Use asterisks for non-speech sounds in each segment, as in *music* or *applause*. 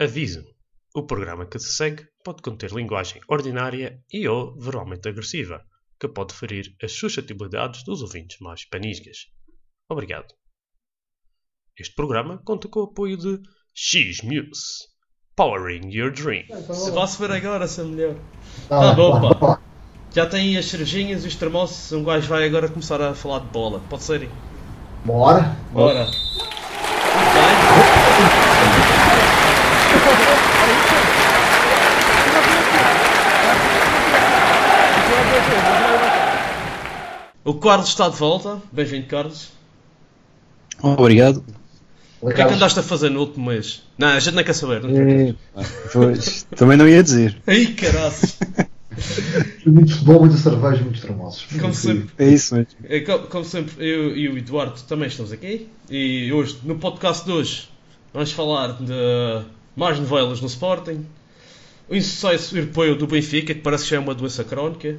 Aviso: o programa que se segue pode conter linguagem ordinária e ou verbalmente agressiva, que pode ferir as suscetibilidades dos ouvintes mais panisgas. Obrigado. Este programa conta com o apoio de X-Muse, Powering Your Dream. Se vai-se ver agora, se é melhor. Tá Tá bom, pá. Já tem aí as cervejinhas e os termossos. Um gajo vai agora começar a falar de bola. Pode ser? Bora. Bora. Muito bem. O Carlos está de volta. Bem-vindo, Carlos. Obrigado. O que é que andaste a fazer no último mês? Não, a gente não quer saber. Não quer. É, pois, também não ia dizer. *laughs* Ai, caraças. *laughs* Muito futebol, muita cerveja, muitos tramosos. Como sempre. É isso mesmo. É, co- como sempre, eu e o Eduardo também estamos aqui. E hoje, no podcast de hoje, vamos falar de mais novelas no Sporting, o insucesso europeu do Benfica, que parece que já é uma doença crónica,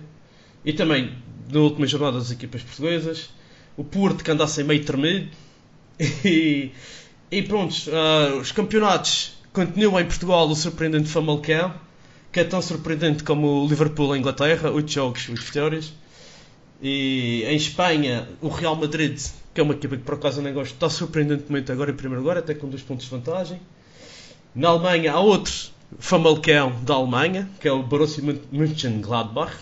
e também, na última jornada das equipas portuguesas, o Porto que andasse meio tremido, *laughs* e, e pronto, ah, os campeonatos continuam em Portugal o surpreendente Famalicão, que é tão surpreendente como o Liverpool em Inglaterra, 8 jogos, 8 vitórias. E em Espanha, o Real Madrid, que é uma equipa que por acaso nem gosto, está surpreendentemente agora em primeiro lugar, até com dois pontos de vantagem. Na Alemanha há outro Famalicão da Alemanha, que é o Borussia Mönchengladbach,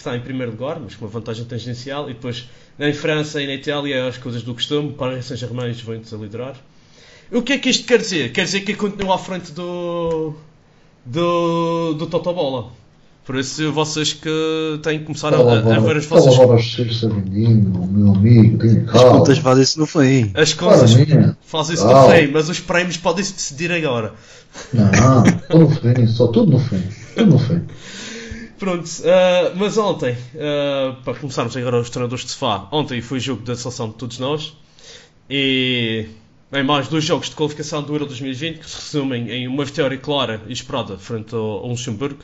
que está em primeiro lugar, mas com uma vantagem tangencial. E depois, em França e na Itália, as coisas do costume, Paris Saint-Germain e Juventus a liderar. O que é que isto quer dizer? Quer dizer que continua à frente do, do, do Totobola. Por isso, vocês que têm que começar a, a, a ver as vossas Fala ser menino, meu amigo, tenha As calma. contas fazem-se no fim. As coisas Claramente. fazem isso no fim, mas os prémios podem-se decidir agora. Não, tudo no fim, só tudo no fim. Tudo no fim. *laughs* Pronto, ah, mas ontem, ah, para começarmos agora os treinadores de sofá, ontem foi o jogo da seleção de todos nós e em mais dois jogos de qualificação do Euro 2020 que se resumem em uma vitória clara e esperada frente ao, ao Luxemburgo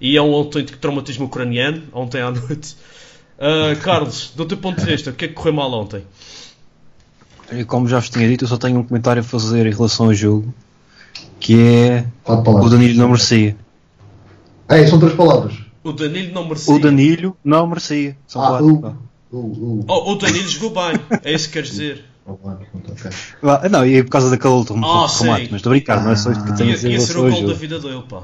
e é um autêntico traumatismo ucraniano ontem à *laughs* noite. Ah, Carlos, do teu ponto de vista, o que é que correu mal ontem? E como já vos tinha dito, eu só tenho um comentário a fazer em relação ao jogo, que é o. Danilo não merecia. É, são três palavras. O Danilo não merecia. O Danilo não merecia. São Ah, quatro. pá. o. O. O. Oh, o Danilo jogou bem, é isso que queres dizer. Oh. Ah, Não, e é por causa daquele último Ah, remate, sim. mas estou a brincar, não é só isto que eu tenho a Ia, dizer ia ser o gol da vida dele, pá.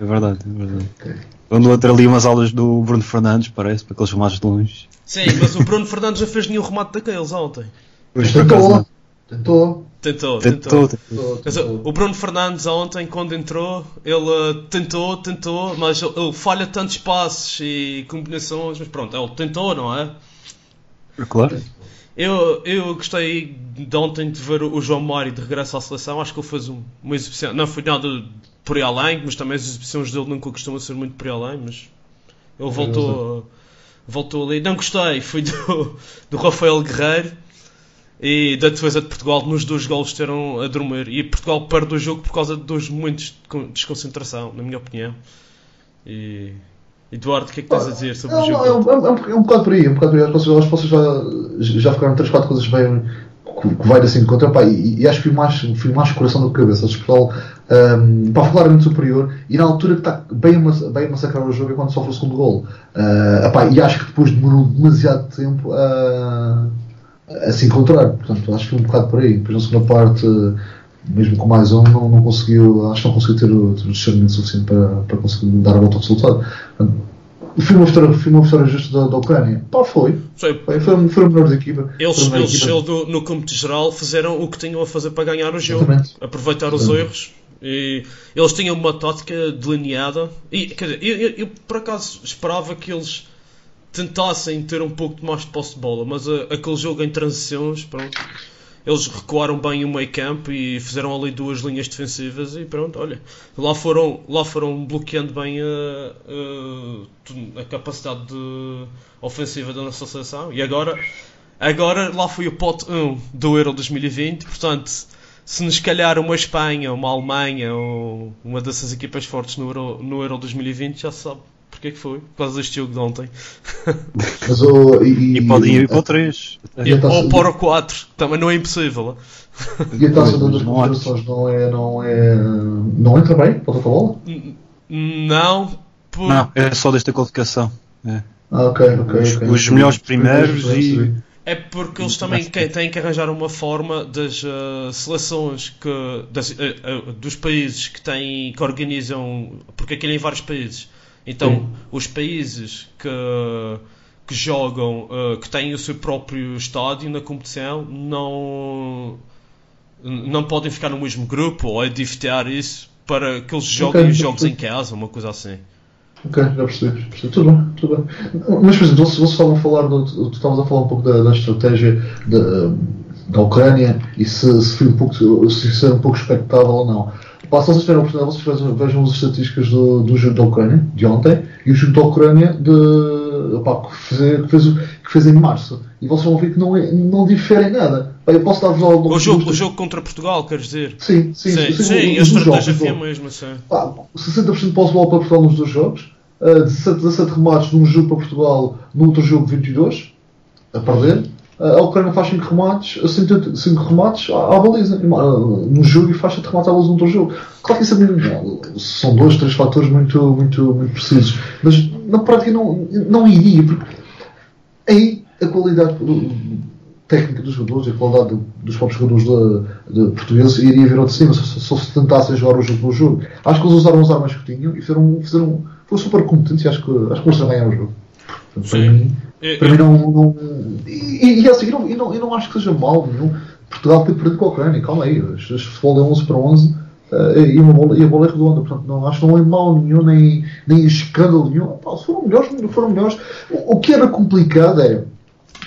É verdade, é verdade. Ok. Ando a ter ali umas aulas do Bruno Fernandes, parece, para aqueles remates de longe. Sim, mas o Bruno Fernandes não fez nenhum remate daqueles ontem. Mas por acaso tentou. Tentou. Tentou, tentou. Mas o Bruno Fernandes ontem, quando entrou, ele eh, tentou, tentou, mas ele, ele falha tantos passos e combinações, mas pronto, ele tentou, não é? Claro. Eu, eu gostei de ontem de ver o João Mário de regresso à seleção, acho que ele fez um- uma exibição, não foi nada por aí além, mas também as exibições dele nunca costumam ser muito por aí além, mas ele voltou, voltou ali. Não gostei, foi do, do Rafael Guerreiro e da defesa de Portugal nos dois golos teram a dormir. E Portugal perde o jogo por causa de dois momentos de con- desconcentração, na minha opinião. E Eduardo, o que é que tens a dizer sobre o Não, jogo? é, um, é, um, é um- é um bocado por aí, é um bocado por aí. Acho que vocês, vocês já, já ficaram 3, 4 coisas bem que que vai assim contra pá, e, e acho que fui mais, fui mais coração do que cabeça. Acho que o Portugal um, pá, foi claramente superior e na altura que está bem bem massacrar o jogo é quando sofre o segundo gol. Uh, epá, e acho que depois demorou demasiado tempo a, a se encontrar. Portanto, acho que foi um bocado por aí. Depois na segunda parte, mesmo com mais um, não, não conseguiu, acho que não conseguiu ter, o- ter o discernimento suficiente para, para conseguir dar a volta ao resultado. Portanto, foi uma vitória, foi uma vitória justa da, da Ucrânia. Pá, foi. Sei, Foi, foi, foi a melhor da equipa. Eles, Foi eles equipa. eles no, cômputo geral fizeram o que tinham a fazer para ganhar o jogo, Exatamente. aproveitar os Exatamente. erros. E eles tinham uma tática delineada. E, quer dizer, eu, eu- eu, por acaso esperava que eles tentassem ter um pouco de mais de posse de bola, mas a- aquele jogo em transições, pronto, eles recuaram bem o meio campo e fizeram ali duas linhas defensivas e pronto, olha, lá foram, lá foram bloqueando bem a, a, a capacidade de- ofensiva da nossa seleção. E agora, agora lá foi o pote 1 do Euro 2020, portanto se nos calhar uma Espanha, uma Alemanha ou uma dessas equipas fortes no Euro, no Euro 2020 já se sabe que é que foi? Por causa deste jogo de ontem. Mas, oh, e, E podem ir para o 3. E a taça Ou para o 4, também não é impossível. E a taça das confederações não é, não é. Não entra bem para bola? N- Não, por... Não, é só desta qualificação. É. Ah, ok, ok. Os- ok. os melhores primeiros e-. É porque eles também que- têm que arranjar uma forma das eh, seleções que, das, eh, eh, dos países que têm que organizam, porque aquilo é em vários países. Então, Sim. os países que, que jogam, eh, que têm o seu próprio estádio na competição, não, não podem ficar no mesmo grupo ou editar isso para que eles joguem Ok, os jogos em casa, uma coisa assim. Ok, já percebi, percebi. Tudo bem, tudo bem. Mas, por exemplo, vocês, vocês estavam a falar, tu estavas a falar um pouco da, da estratégia da, da Ucrânia e se, se, foi um pouco, se isso era um pouco expectável ou não. Pá, se vocês tiverem a oportunidade, vocês vejam, as estatísticas do, do jogo da Ucrânia, de ontem, e o jogo da Ucrânia de, pá, que, fez, que, fez, que fez em março. E vocês vão ver que não, é, não diferem nada. Pá, eu posso dar-vos alguns O jogo, o jogo contra Portugal, queres dizer? Sim, sim, Sim, sim, sim, a estratégia foi a mesma, sim. Pá, 60% de posse bola para Portugal nos dois jogos, uh, 17, 17 remates num jogo para Portugal, no outro jogo 22, a perder. A Ucrânia faz 5 remates, 5 remates à, baliza, uh, num jogo e faz 7 remates à baliza no outro jogo. Claro que isso é muito, são dois, três fatores muito, muito, muito precisos, mas na prática não, não iria, porque aí a qualidade técnica dos jogadores, a qualidade do- dos próprios jogadores de, de portugueses iria vir ao de cima se, se, se tentassem jogar o jogo pelo jogo. Acho que eles usaram as armas que tinham e fizeram, fizeram foram super competentes e acho que, acho que eles ganharam o jogo. Portanto, Sim. mim, Eu- para mim não, não e, e, assim, eu não, eu, não, eu não acho que seja mal nenhum. Portugal ter perdido com a Ucrânia, calma aí, este este futebol é 11 para 11 eh, e, uma bola, e a bola é redonda, portanto não, acho que não é mal nenhum, nem, nem escândalo nenhum. Pá, foram melhores, foram melhores. O, o que era complicado é,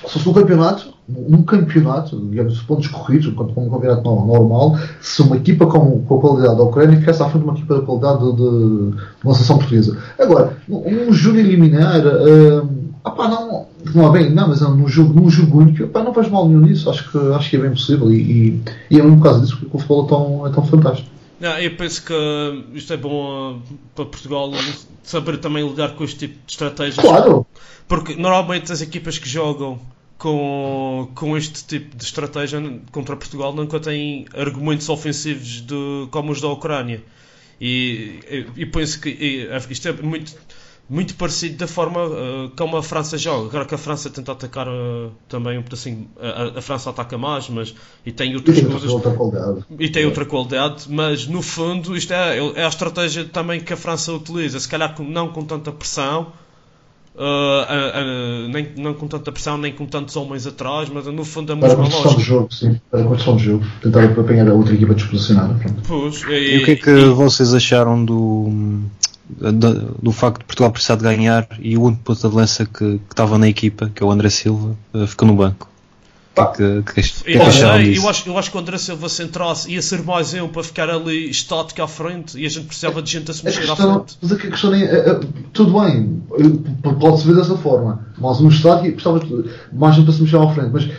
se fosse um campeonato, num campeonato, digamos, pontos corridos, enquanto como um campeonato no- normal, se uma equipa com, com a qualidade da Ucrânia ficasse à frente de uma equipa da qualidade de, de, de uma seleção portuguesa. Agora, um jogo eliminar, hum, ah pá, não, não há bem, não, mas num jogo, num jogo único, pá, não faz mal nenhum nisso, acho que, acho que é bem possível e, e, e é por causa disso que o futebol é tão, é tão fantástico. Não, eu penso que isto é bom uh, para Portugal saber também lidar com este tipo de estratégias. Claro, Porque normalmente as equipas que jogam com, com este tipo de estratégia contra Portugal nunca têm argumentos ofensivos de, como os da Ucrânia. E, e, e penso que e, isto é muito, muito parecido da forma uh, como a França joga. Claro que a França tenta atacar uh, também um pedacinho. A, a França ataca mais, mas e tem e outras tem coisas. outra qualidade. E tem outra qualidade, mas no fundo isto é, é a estratégia também que a França utiliza, se calhar com- não com tanta pressão, ah, nem, não com tanta pressão, nem com tantos homens atrás, mas no fundo é a Para a construção do jogo, sim, para a construção do jogo, tentar apanhar a outra equipa desposicionada. Pronto. Pois, E o que é que vocês acharam do, do, do facto de Portugal precisar de ganhar e o único ponto de lança que, que estava na equipa, que é o André Silva, eh, ficou no banco? Que, é que, que, que, que, Eu, sei, disso? eu, acho, eu acho que o André Silva se entrasse ia ser mais um para ficar ali estático à frente e a gente precisava de gente a se A mexer à questão, frente. mas a questão é, é, é, tudo bem, pode-se ver dessa forma, mas no estádio precisava de mais gente para se mexer à frente, mas,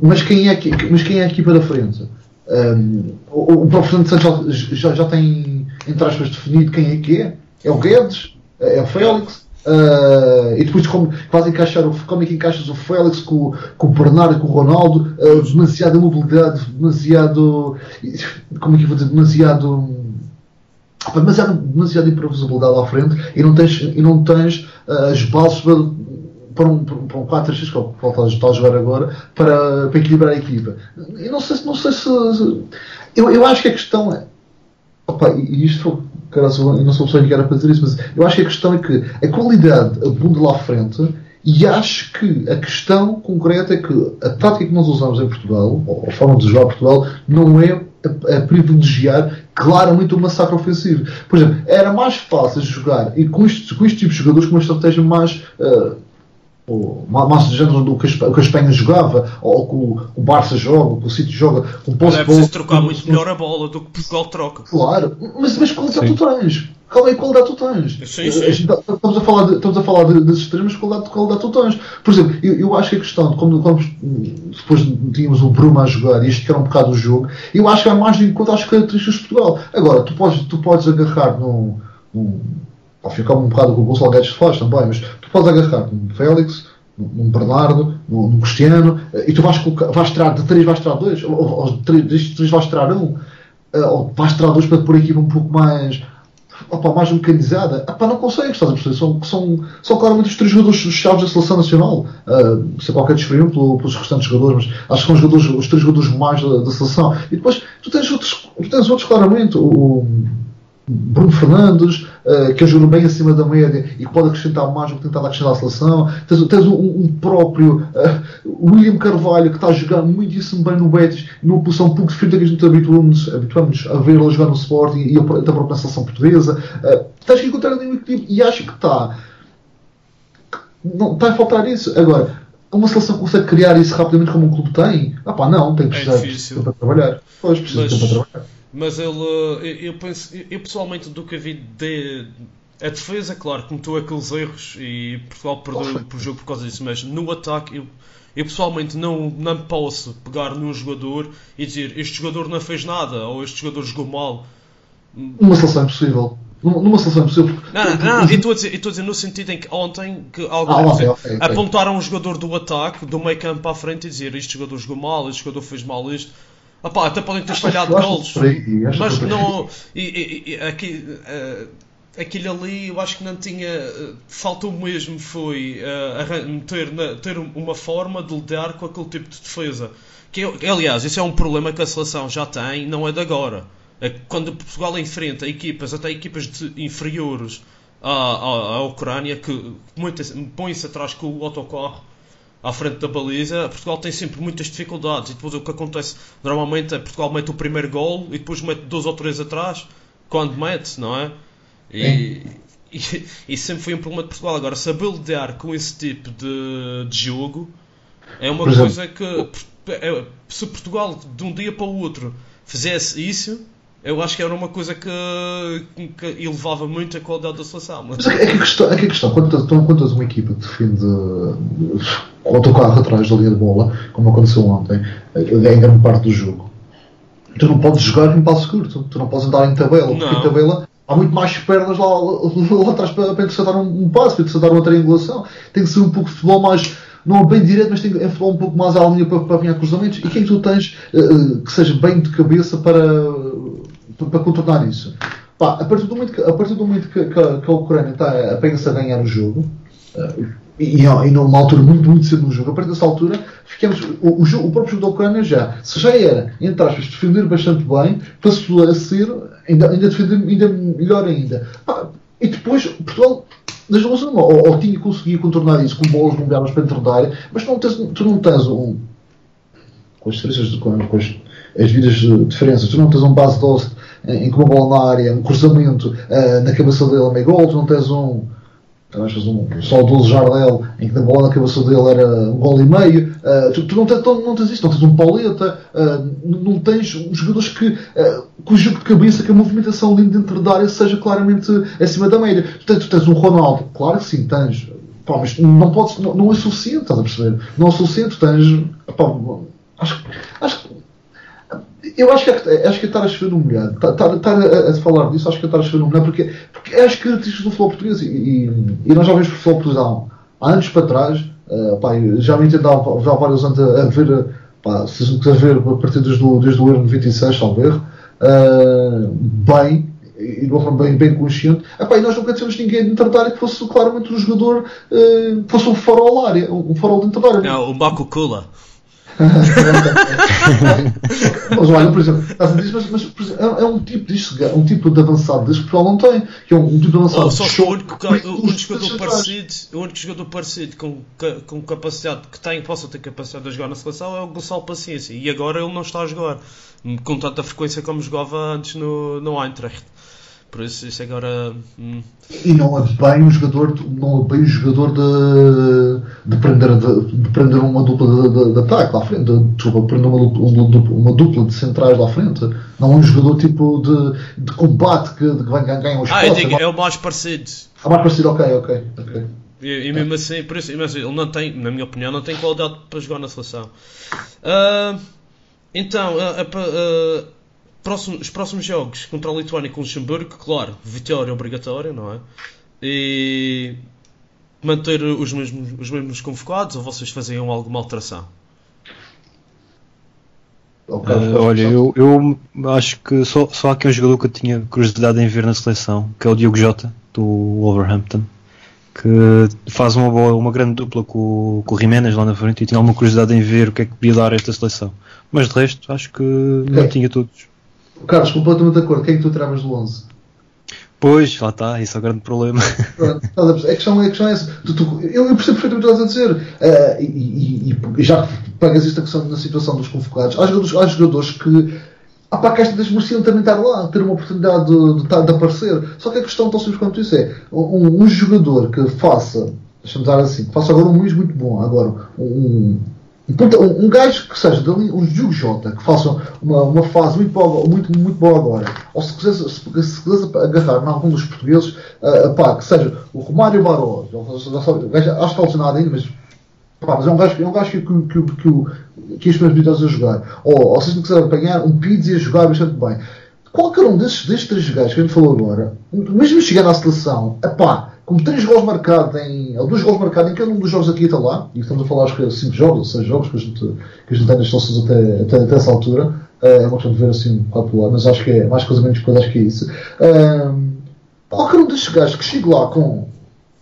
mas, quem, é, que- mas quem é a equipa da frente? Um, o, o próprio Fernando Santos já, já, já tem, entre aspas, definido quem é que é? É o Guedes? É o Félix? Uh, e depois como vais encaixar o, como é que encaixas o Félix com, com o Bernardo com o Ronaldo uh, demasiada mobilidade demasiado como é que eu vou dizer demasiado Pá, demasiado, demasiada imprevisibilidade à frente e não tens, e não tens ah, as bases para, para um, para um 4-3-3 que é está a jogar agora para, para equilibrar a equipa. Eu não sei, se- não sei se. se- eu, eu acho que a questão é. Opa, e isto, não sou pessoa que para dizer isso, mas eu acho que a questão é que a qualidade abunda lá à frente e acho que a questão concreta é que a tática que nós usamos em Portugal, ou a forma de jogar Portugal, não é a, a privilegiar claramente o massacre ofensivo. Por exemplo, era mais fácil jogar e com este, com este tipo de jogadores com uma estratégia mais. ah, ou ma- mais do género do que a Espa- que a Espanha jogava, ou que o, o Barça joga, ou que o City joga, posse é de bola- preciso trocar muito melhor a bola do que Portugal troca. Claro, mas, mas qualidade Sim. tu tens. Qual é a qualidade tu tens? Sim, sim. Tá- Estamos a falar, de, estamos a falar de, das extremas, qualidade, de qualidade tu tens. Por exemplo, eu, eu acho que a questão de quando, quando depois tínhamos o Bruma a jogar e este que era um bocado o jogo, eu acho que é mais de encontro às características de Portugal. Agora, tu podes, tu podes agarrar num, num, ao fim um bocado que o Gonçalo Guedes faz também, mas tu podes agarrar num Félix, num Bernardo, num Cristiano, e tu vais, colocar, vais tirar de 3 vais tirar 2, ou, ou de 3 vais tirar 1, um, ou vais tirar 2 para pôr a equipa um pouco mais opa, mais mecanizada, epá, não consegues, estás a perceber? São, são, são claramente os três jogadores chaves da seleção nacional. Uh, sem qualquer desfrio pelos restantes jogadores, mas acho que são os, jogadores, os três jogadores mais da, da, seleção. E depois tu tens outros, tu tens outros claramente. O, Bruno Fernandes, uh, que ajuda bem acima da média e que pode acrescentar mais do que tentado acrescentar à seleção. Tens, tens um, um, próprio uh, William Carvalho, que está a jogar muitíssimo bem no Betis, numa posição um pouco diferente que a gente habituamos, habituamos a ver ele jogar no Sporting e a, a própria seleção portuguesa. Uh, tens que encontrar ali um equilíbrio e acho que está. Não, está a faltar isso. Agora, uma seleção consegue criar isso rapidamente como um clube tem? Ah pá, não, tem que é precisar é de tempo para trabalhar. Pois, precisa de tempo para trabalhar. Mas ele, eu, eu penso, eu pessoalmente do que vi de, a defesa, claro, cometeu aqueles erros e Portugal perdeu o jogo por causa disso, mas no ataque eu, eu pessoalmente não, não posso pegar num jogador e dizer este jogador não fez nada ou este jogador jogou mal. Numa seleção impossível. Numa seleção impossível. Não, não, não, eu estou a, dizer, a dizer no sentido em que ontem que alguns ah, okay, okay, okay. apontaram um jogador do ataque, do meio campo para a frente e dizer este jogador jogou mal, este jogador fez mal isto. Opa, até podem ter falhado golos, mas não. E, e, e, aqui, uh, aquilo ali eu acho que não tinha. Uh, faltou mesmo foi uh, ter, ter uma forma de lidar com aquele tipo de defesa. Que, aliás, isso é um problema que a seleção já tem, não é de agora. É quando Portugal enfrenta equipas, até equipas de, inferiores à, à, à Ucrânia, que põem-se atrás com o autocarro à frente da baliza, Portugal tem sempre muitas dificuldades. E depois o que acontece normalmente é Portugal mete o primeiro gol e depois mete dois ou três atrás, quando mete, não é? E, *laughs* e, e, sempre foi um problema de Portugal. Agora, saber lidar com esse tipo de, de jogo é uma coisa que é, se Portugal de um dia para o outro fizesse isso eu acho que era uma coisa que, que elevava muito a qualidade da seleção. Mas, mas é, que a questão, é que a questão quando, então, quando tens uma equipa que defende com o teu carro atrás da linha de bola, como aconteceu ontem, em grande parte do jogo, tu não podes jogar em passo curto, tu não podes andar em tabela, porque em tabela há muito mais pernas lá, lá, atrás para, para interceptar um, um passo, para interceptar uma triangulação. Tem que ser um pouco de futebol mais não bem direto, mas tem que futebol um pouco mais à linha para, para apanhar cruzamentos. E quem tu tens uh, que seja bem de cabeça para para contornar isso. Pá, a partir do momento que, a, partir do momento que, que, que a Ucrânia está apenas a ganhar o jogo, uh, e, e numa altura muito, muito cedo no jogo, a partir dessa altura, ficamos, o, o, o próprio jogo da Ucrânia já, se já era, entre aspas, defender bastante bem, passou a ser ainda, ainda defender ainda melhor ainda. Pá, e depois, Portugal das duas ou, ou tinha conseguido contornar isso com bolas bombeadas para dentro da área, mas não tens, tu não tens um. com as diferenças, com, com as, as vidas de diferenças, tu não tens um base doce em que uma bola na área, um cruzamento uh, na cabeça dele a meio gol, tu não tens um, talvez um saudoso Jardel em que a bola na cabeça dele era um gol e meio, uh, tu, tu, não, tens, não, tens isso, não tens um Pauleta, uh, não tens jogadores que, uh, com o jogo de cabeça, que a movimentação dentro da área seja claramente acima da média. Tu tens, tu tens um Ronaldo, claro que sim, tens. Pá, mas não, podes, não, não é suficiente, estás a perceber? Não é suficiente, tens. Pá, acho, acho que eu acho que, é, acho que é estar a chover no molhado. Estar, estar, a, a, falar disso, acho que é estar a chover no molhado, porque, porque é as características do futebol português. E, e, e nós já vemos futebol português há, anos para trás. Uh, pá, já me entendava já há vários anos a, a ver, pá, se a ver a partir desde o, desde o Euro 96, talvez, uh, bem, e de uma forma bem, bem consciente, epá, e nós nunca tivemos ninguém da área que fosse claramente um jogador, uh, fosse um farol área, um farol da área. Não, o Baco Kula mas olha, por exemplo, mas, mas por exemplo, é, é, um tipo disto, um tipo de avançado deste que Portugal não tem, que é um, tipo de avançado oh, só de o único, o único jogador parecido, o único jogador parecido com, com capacidade que tem, possa ter capacidade de jogar na seleção é o Gonçalo Paciência. E agora ele não está a jogar com tanta frequência como jogava antes no, no Eintracht. Por isso, isso agora. Hum. E não é bem um jogador, não é bem um jogador de, de, prender, de, de prender uma dupla de, de, de ataque lá à frente, de, desculpa, prender uma, uma, uma, dupla de centrais lá à frente. Não é um jogador tipo de, de combate que, que vai ganhar os Ah, eu digo, é o mais parecido. É mais parecido, ok, ok. okay. E, e mesmo assim, por isso, assim, ele não tem, na minha opinião, não tem qualidade para jogar na seleção. Uh, então, uh, uh, Próximo, os próximos jogos contra a Lituânia e com o Luxemburgo, claro, vitória obrigatória, não é? e manter os mesmos, os mesmos convocados ou vocês faziam alguma alteração? Uh, olha, eu, eu acho que só, só há aqui um jogador que eu tinha curiosidade em ver na seleção, que é o Diogo Jota, do Wolverhampton, que faz uma, boa, uma grande dupla com, o- com o Jiménez lá na frente e tinha alguma curiosidade em ver o que é que podia dar a esta seleção. Mas de resto, acho que não tinha todos. Carlos, completamente de acordo. Quem é que tu tiravas do 11? Pois, lá está, isso é o grande problema. Pronto, estás a questão, a questão é essa. Tu- tu- eu, eu percebo perfeitamente o que estás a dizer. Eh, e, e- e já que pegas esta questão na situação dos convocados, há jogadores, há jogadores que. Ah pá, que estas mereciam também estar lá, ter uma oportunidade de, de, de aparecer. Só que a questão tão simples quanto isso é: um, um jogador que faça, deixa-me dizer assim, que faça agora um mês muito bom, agora um, ponta- um, gajo que seja dali, um Diogo Jota, que faça uma, uma fase muito boa, muito, muito boa agora, ou se quisesse, se, se quisesse agarrar em algum dos portugueses, ah, pá, que seja o Romário seja, o gajo, acho que está ainda, mas, pá, mas é um gajo, é um gajo que, que, que, que, que a jogar, ou, ou se não quiser apanhar, um Pizzi a jogar bastante bem. Qualquer um destes, destes três gajos que a gente falou agora, mesmo chegando à seleção, epá, com três gols marcados em. ou dois gols marcados em cada um dos jogos aqui até lá, e estamos a falar acho que é cinco jogos ou seis jogos que a gente, que a gente tem nas seleções até, até, até essa altura, eh, é uma questão de ver assim um lá, mas acho que é mais coisa menos coisa, acho que é isso. Ahm, qualquer um destes gajos que chegue lá com,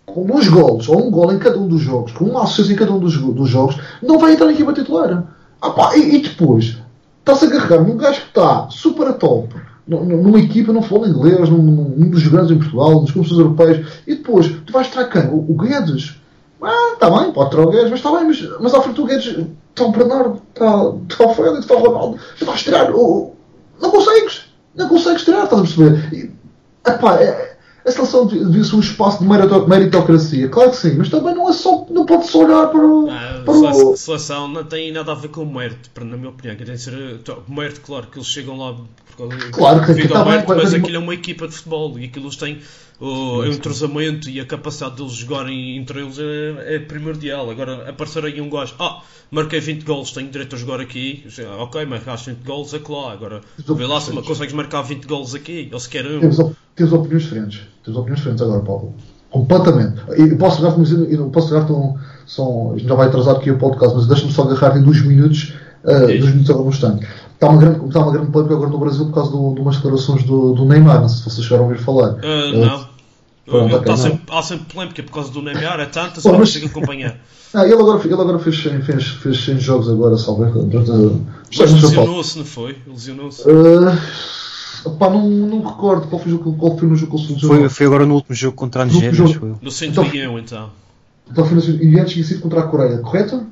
com dois gols ou um gol em cada um dos jogos, com uma assistência em cada um dos, dos jogos, não vai entrar na equipa titular. Ah, pá, e, e depois está-se a agarrar num gajo que está super a top, numa equipa, não fala inglês, num, num dos grandes em Portugal, nos clubes europeus, e depois tu vais tirar quem? O, o Guedes. Ah, está bem, pode tirar o Guedes, mas está bem, mas, mas à frente do Guedes está o Bernardo, está, o Félix, está o Ronaldo, tu vais tirar o. Não consegues! Não consegues tirar, estás a perceber? E, epá, é, a seleção devia ser um espaço de merito- meritocracia, claro que sim, mas também não é só, não pode só olhar para o. Ah, para a o- sele- seleção não tem nada a ver com o mérito, na minha opinião. Que tem ser, o mérito, claro, que eles chegam lá por causa Claro que- que tá bem, mérito, mas que- aquilo é uma equipa de futebol e aquilo eles têm o, entrosamento e a capacidade deles jogarem entre eles é, é primordial. Agora, aparecer aí um gajo, ah, marquei 20 gols, tenho direito a jogar aqui, ok, marcaste 20 gols, é claro. Agora, vê lá se consegues marcar 20 gols aqui, ou se quer um. Temos, op- temos opiniões diferentes. Temos opiniões diferentes agora, Paulo. Completamente. E eu posso agarrar, eu não posso agarrar tão. São, já vai atrasar aqui o podcast, mas deixa-me só agarrar em dois minutos, uh, dois minutos agora no instante. Está uma grande, está uma grande polémica agora no Brasil por causa do, de umas declarações do, do Neymar. Não sei se vocês chegaram a ouvir falar. Ah, Uh, não. Pronto, tá não. sempre, há sempre polémica por causa do Neymar, é tanta, Pô, só não mas- consigo acompanhar. *laughs* Ah, ele agora, ele agora fez, 100, fez, fez 100 jogos agora, a, Mas não lesionou-se, não foi? Lesionou-se. Uh, pá, não, não recordo qual foi, o jogo- qual foi no jogo que ele se lesionou. Foi, foi agora no último jogo contra a Nigéria, acho eu. No centurião, então. Então foi no, e antes tinha sido contra a Coreia, correto?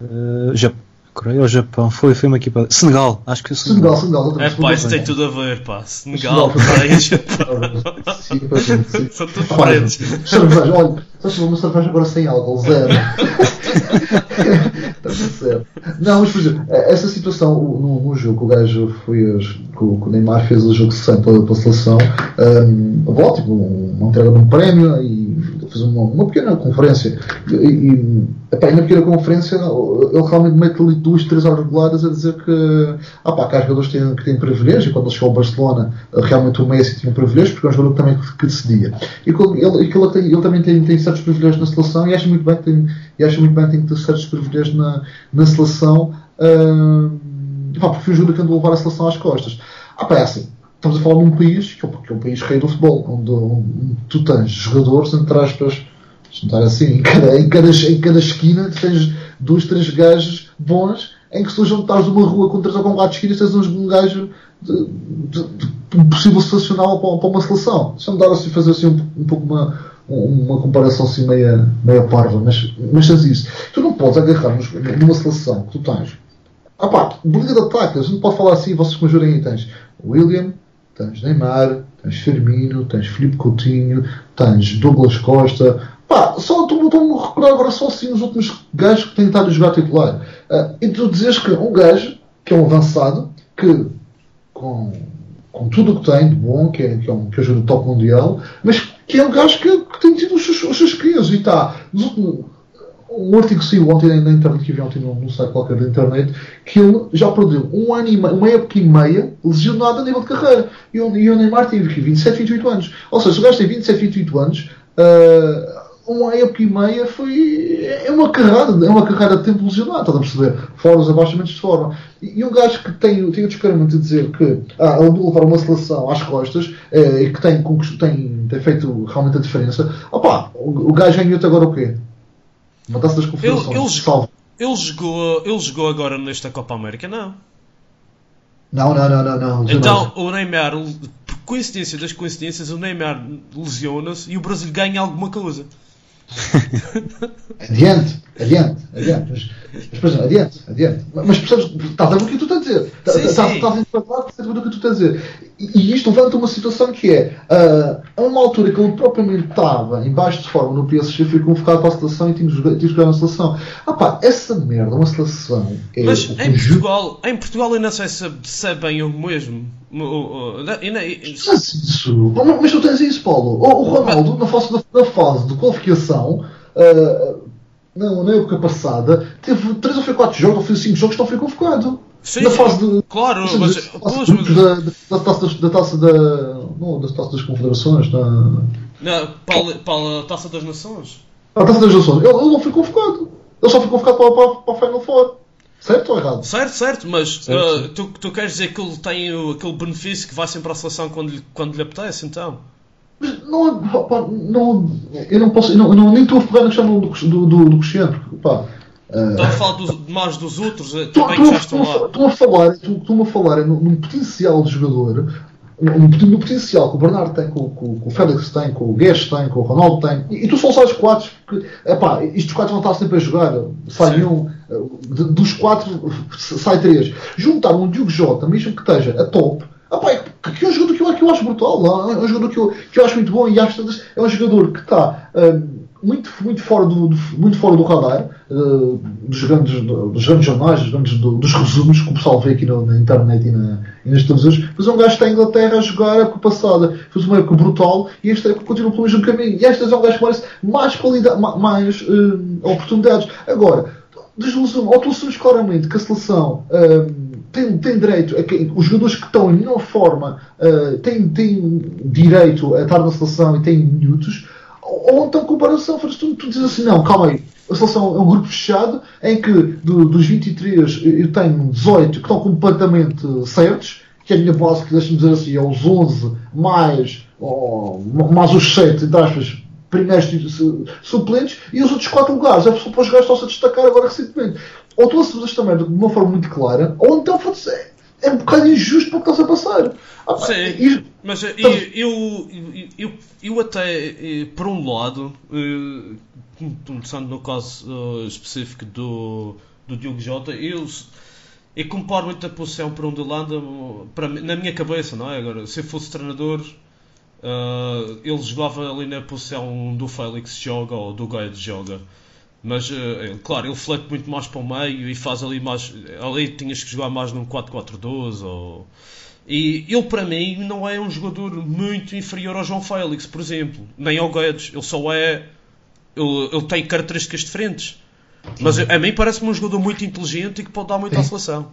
Uh, Jap- Coreia ou Japão? Foi, foi uma equipa. Senegal, acho que foi Senegal, Senegal. Senegal. É pá, isso tem tudo a ver, pá. Senegal, Senegal. Coreia, Japão. Completamente, sim. *laughs* São tudo Olha, diferentes. cerveja, olha, só se uma cerveja agora sem álcool, zero. *laughs* Não, mas por exemplo, essa situação o- no, no jogo, o gajo foi que o que o Neymar fez o jogo de 100 pela, pela seleção, um, bom, tipo, uma entrega de um prémio e uma, uma pequena conferência. E, e, epá, na pequena conferência ele realmente mete ali duas, três horas reguladas a dizer que, ah, pá, que há jogadores que têm, que têm privilégio. E quando ele chegou ao Barcelona, realmente o Messi tinha um privilégio porque é um jogador que também que, decidia. E ele, que ele, tem- ele também tem, tem certos privilégios na seleção e acha muito bem que tem, e acha muito bem que tem que ter certos privilégios na, na seleção. ah, pá, porque foi um jogador levar a seleção às costas. Ah, pá, é assim. Estamos a falar num país que é, que é um país rei do futebol, onde, onde tu tens jogadores, entre aspas, estar assim, em cada, em, cada, em cada esquina tens dois, três gajos bons, em que se tu juntares uma rua com três ou com quatro esquinas, tens um gajo de, de, de, um possível selecionável para, para uma seleção. Deixa-me dar assim, fazer assim um, um pouco uma, uma comparação assim meia, meia parva, mas, mas tens isso. Tu não podes agarrar numa seleção que tu tens. Ah pá, liga de ataque, a gente pode falar assim, vocês me jurem aí, tens William, tens Neymar, tens Firmino, tens Filipe Coutinho, tens Douglas Costa. Pá, só estou-me a recordar agora só assim os últimos gajos que têm estado a jogar titular. Ah, e tu dizes que um gajo, que é um avançado, que com, com tudo o que tem de bom, que é, que é um que ajuda o top mundial, mas que é um gajo que, que tem tido os seus, os seus crias e está um artigo saiu ontem na internet, que vi ontem num, site qualquer da internet, que ele já perdeu um ano e meio, uma época e meia lesionado a nível de carreira. E o, e o Neymar teve aqui 27, 28 anos. Ou seja, se o gajo tem 27, 28 anos, uh, uma época e meia foi. É uma carreira, é uma carreira de tempo lesionado, estás a perceber? Fora os abaixamentos de forma. E, um gajo que tem, tem o descaramento de dizer que ah, levar uma seleção às costas eh, e que tem, tem, tem feito realmente a diferença, opá, o, o gajo ganhou-te agora o quê? Uma taça das confederações. Ele, ele, salvo. ele, jogou, ele jogou agora nesta Copa América? Não. Não, não, não, não. não Então, o Neymar, por coincidência das coincidências, o Neymar lesiona-se e o Brasil ganha alguma coisa. *laughs* adiante, adiante, adiante. Mas, exemplo, adiante, adiante. Mas percebes, estás a ver o que tu estás a dizer. Estás a enquadrar o que tu estás a dizer. E, isto levanta uma situação que é, uh, a uma altura que ele propriamente estava em baixo de forma no PSG, foi convocado para a seleção e tinha de jogar na seleção. Ah pá, essa merda, uma seleção. É mas em Portugal, em Portugal eu não sei se, se é bem o mesmo. Mas isso, mas tu tens isso, Paulo. O, Ronaldo, na fase, na fase de qualificação, uh, não, na época passada, teve 3 ou foi 4 jogos, ou foi 5 jogos que não foi convocado. Sim, na fase de. Claro, mas. mas, pois, mas... Da, da, taça, da taça da. Não, da taça das confederações. Da... Não, para, para a taça das nações. A taça das nações. Ele, ele não foi convocado. Ele só foi convocado para, para, para a Final Four. Certo ou errado? Certo, certo, mas certo, uh, tu, tu queres dizer que ele tem o, aquele benefício que vai sempre à seleção quando lhe, quando lhe apetece, então? Mas não, pá, não, eu não posso, eu não, eu não, nem estou a pegar na questão do, do, do, do Cristiano, pá, Estou a falar dos, mais dos outros eh, também tu, que já estão lá. A falar, estou a falar num, potencial de jogador, no, potencial que o Bernardo tem, que o, que o Félix tem, que o Guedes tem, que o Ronaldo tem, e, tu só sabes quatro, porque epá, estes quatro vão estar sempre a jogar, sai um, eh, de, dos quatro sai três. Juntar um Diogo Jota, mesmo que esteja a top, é que é um jogador que eu, que eu acho brutal, é um jogador que eu, que eu acho muito bom e acho é um jogador que está. Um, muito, muito, fora do, do, muito fora do radar uh, dos, grandes, dos grandes jornais, dos, grandes, do, dos resumos que o pessoal vê aqui no, na internet e, na, e nas televisões. Mas é um gajo que está em Inglaterra a jogar a época passada, fez uma época brutal e esta época continua pelo mesmo caminho. E esta é um gajo que merece mais qualidade, mais uh, oportunidades. Agora, desilusão, ou tu assumes claramente que a seleção. Uh, tem, tem direito a que os jogadores que estão em melhor forma uh, têm, têm direito a estar na seleção e têm minutos, ou então comparação, tu, tu dizes assim, não, calma aí, a seleção é um grupo fechado em que do, dos 23 eu tenho 18 que estão completamente certos, que é a minha base, que deixa-me dizer assim, é os 11 mais, oh, mais os 7, entre aspas, primeiros suplentes, e os outros 4 lugares, é só para os gajos estão-se a destacar agora recentemente. Ou tu assumes também de uma forma muito clara, ou então é, um bocado injusto para o que estás a passar. Ah, Sim, e, mas eu, eu, eu, eu, até, eh, por um lado, eh, começando no caso eh, específico do, do Diogo Jota, eu, eu comparo muito a posição para onde ele anda para, na minha cabeça, não é? Agora, se eu fosse treinador, uh, ele jogava ali na posição do Félix joga ou do Guedes joga. Mas, uh, claro, ele flete muito mais para o meio e faz ali mais. Ali tinhas que jogar mais num 4-4-2 ou. E ele, para mim, não é um jogador muito inferior ao João Félix, por exemplo, nem ao Guedes. Ele só é. Ele, ele tem características diferentes. Mas a mim parece-me um jogador muito inteligente e que pode dar muito à seleção.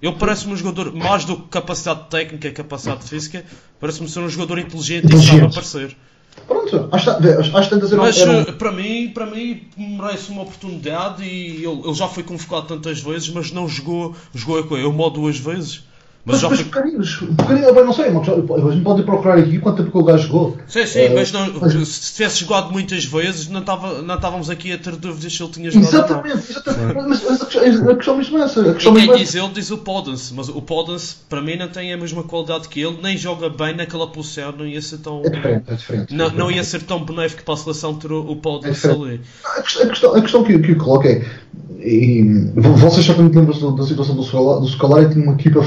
Ele parece-me um jogador, mais do que capacidade técnica e capacidade física, parece-me ser um jogador inteligente e sabe aparecer. Pronto, acho, acho que dizer Mas era... Eh, para mim, para mim merece uma oportunidade e ele, ele, já foi convocado tantas vezes, mas não jogou, jogou coisa, eu modo duas vezes. Mas, mas, mas bocadinhos, bocadinho, não sei, mas a gente pode procurar aqui quanto tempo que o gajo jogou. Sim, sim, uh, mas, não, mas, se tivesse jogado muitas vezes, não, tava, não estávamos aqui a ter dúvidas se ele tinha jogado. Exatamente, exatamente. mas, mas a, questão, a questão mesmo é essa. A questão e quem mesmo diz ele diz o Podence, mas o Podence para mim não tem a mesma qualidade que ele, nem joga bem naquela posição, não ia ser tão. É diferente, é diferente. Não, não ia ser tão benéfico para a seleção ter o, Podence é ali. A questão, a questão, que, que eu coloco é e vocês certamente lembram da situação do Scolari, tinha uma equipa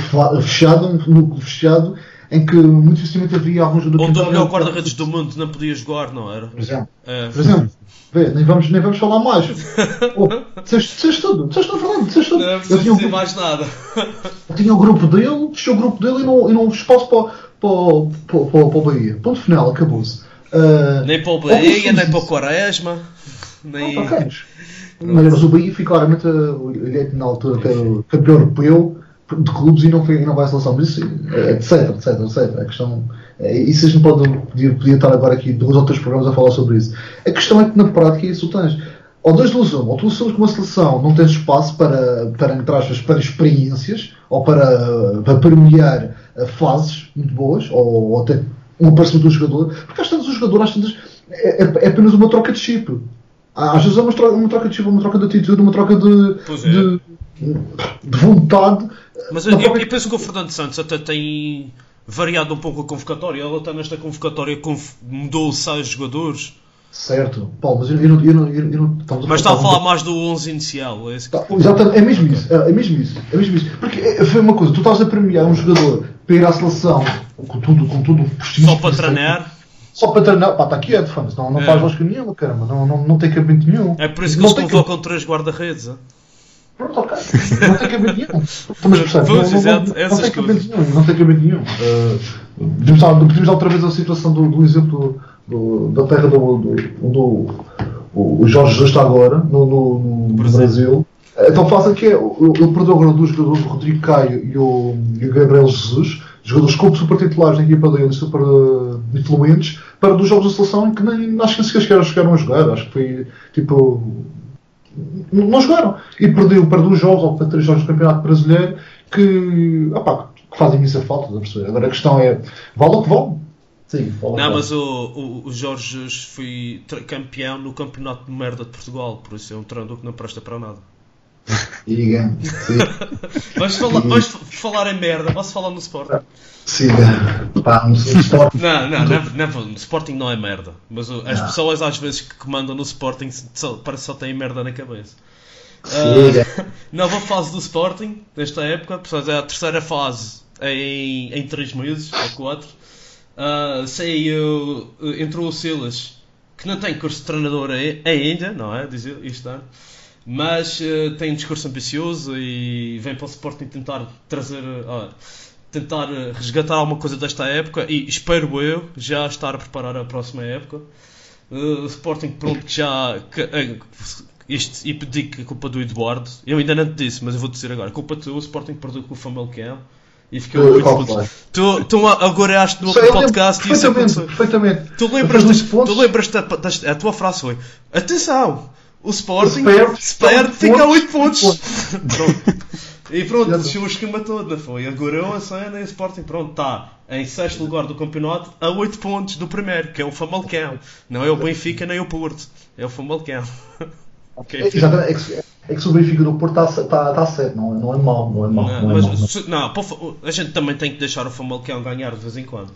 fechada, um núcleo fechado, em que muito dificilmente havia alguns jogadores. Onde o melhor guarda-redes do mundo não podia jogar, não era? Por exemplo. É. Por exemplo. Vê, nem, vamos, nem vamos falar mais. *laughs* oh, disseste tudo, disseste na verdade, disseste tudo. Não preciso dizer mais nada. Eu tinha o grupo dele, fechou o grupo dele e não, e não espaço para, para, para, para, para o Bahia. Ponto final, acabou-se. Uh, nem para o Bahia, nem para o Quaresma. Nem... Não, para Mas, o Bahia foi claramente na altura campeão europeu de clubes e não, foi, e não vai à seleção. Mas isso, etc, etc, etc. A questão. é- Isso a gente pode, podia, podia estar agora aqui dois ou três programas a falar sobre isso. A questão é que na prática isso tens. Ou dois duas uma, ou tu assumes que uma seleção não tens espaço para, para, entre aspas, para experiências ou para, para permear eh, fases muito boas, ou, ou até um aparecimento do jogador, porque às tantas o jogador às tantas é, é- é apenas uma troca de chip. Às vezes é uma troca, uma troca de chip, uma troca de atitude, uma troca de, Pois é. de, de vontade. Mas eu, própria- eu penso que o Fernando Santos até tem variado um pouco a convocatória. Ele até nesta convocatória conv- mudou seis jogadores. Certo, Paulo, mas eu, eu não. Eu eu não, eu não estamos Mas está a falar mais do 11 inicial. é esse Tá, Exatamente, é mesmo isso, é é mesmo isso, é mesmo isso. Porque é- foi uma coisa, tu estás a premiar um jogador para ir à seleção com tudo, com tudo Só para treinar. Só para treinar, pá, está quieto, fã, não, não É. faz lógica nenhuma, caramba, não, não, não tem cabimento nenhum. É por isso que não eles convocam três guarda-redes. É? Pronto, ok. Não tem cabimento nenhum. Mas percebes? Pois, não, não, não, não tem cabimento nenhum. Não tem cabimento nenhum. Uh, dar, podemos dar outra vez a situação do, do exemplo do, da terra do, do, onde o, Jorge Jesus está agora, no, no, no Brasil. Brasil. É tão fácil que é, ele perdeu agora dois jogadores, o Rodrigo Caio e o, e o Gabriel Jesus, jogadores como super titulares na equipa dele, super uh, influentes, para dos jogos da seleção em que nem, acho que nem sequer chegaram a jogar. Acho que foi tipo não jogaram. E perdeu para dois jogos ou para três jogos do Campeonato Brasileiro que, opá, que fazem imensa falta, estás a perceber? Agora a questão é, vale o que vale? Sim, vale Não, vale. mas o, o, Jorge foi campeão no campeonato de merda de Portugal, por isso é um treinador que não presta para nada. Diga, *laughs* Vamos falar, vamos falar em merda, posso falar no Sporting? siga. Pá, no Sport. Não, não, não, não, no Sporting não é merda. Mas as Não. pessoas às vezes que comandam no Sporting parece que só têm merda na cabeça. Siga. Ah, *laughs* nova fase do Sporting, nesta época, portanto é a terceira fase em, em 3 meses, ou 4. saiu, eh, entrou o Silas, que não tem curso de treinador ai- ainda, não é? Dizer isto ano. Mas eh, tem um discurso ambicioso e vem para o Sporting tentar trazer, ah, tentar eh, resgatar alguma coisa desta época e espero eu já estar a preparar a próxima época. Eh, o Sporting pronto que já que, eh, isto, e pedi que a culpa do Eduardo, eu ainda não te disse, mas eu vou dizer agora, a culpa tua, o Sporting perdeu com o Famalicão e ficou Eu- muito puto. Tu, tu agora acho no Sei, eu lembro podcast e isso perfeitamente, aconteceu. perfeitamente. Tu lembras, tu lembras da, das- a tua frase foi Atenção! O Sporting O perde, fica a a 8 oito pontos. pronto. E pronto, deixou o esquema todo, não foi? Agora a cena e o Sporting, pronto, está em sexto lugar do campeonato a 8 pontos do primeiro, que é o Famalicão. Não é o Benfica nem o Porto, é o Famalicão. *laughs* ok, É, exatamente, é que, se- é que se o Benfica do Porto está está- está certo, não, é- não é mau, não é mau. Não, Não, é mas mau, não. se- não, a gente também tem que deixar o Famalicão ganhar de vez em quando.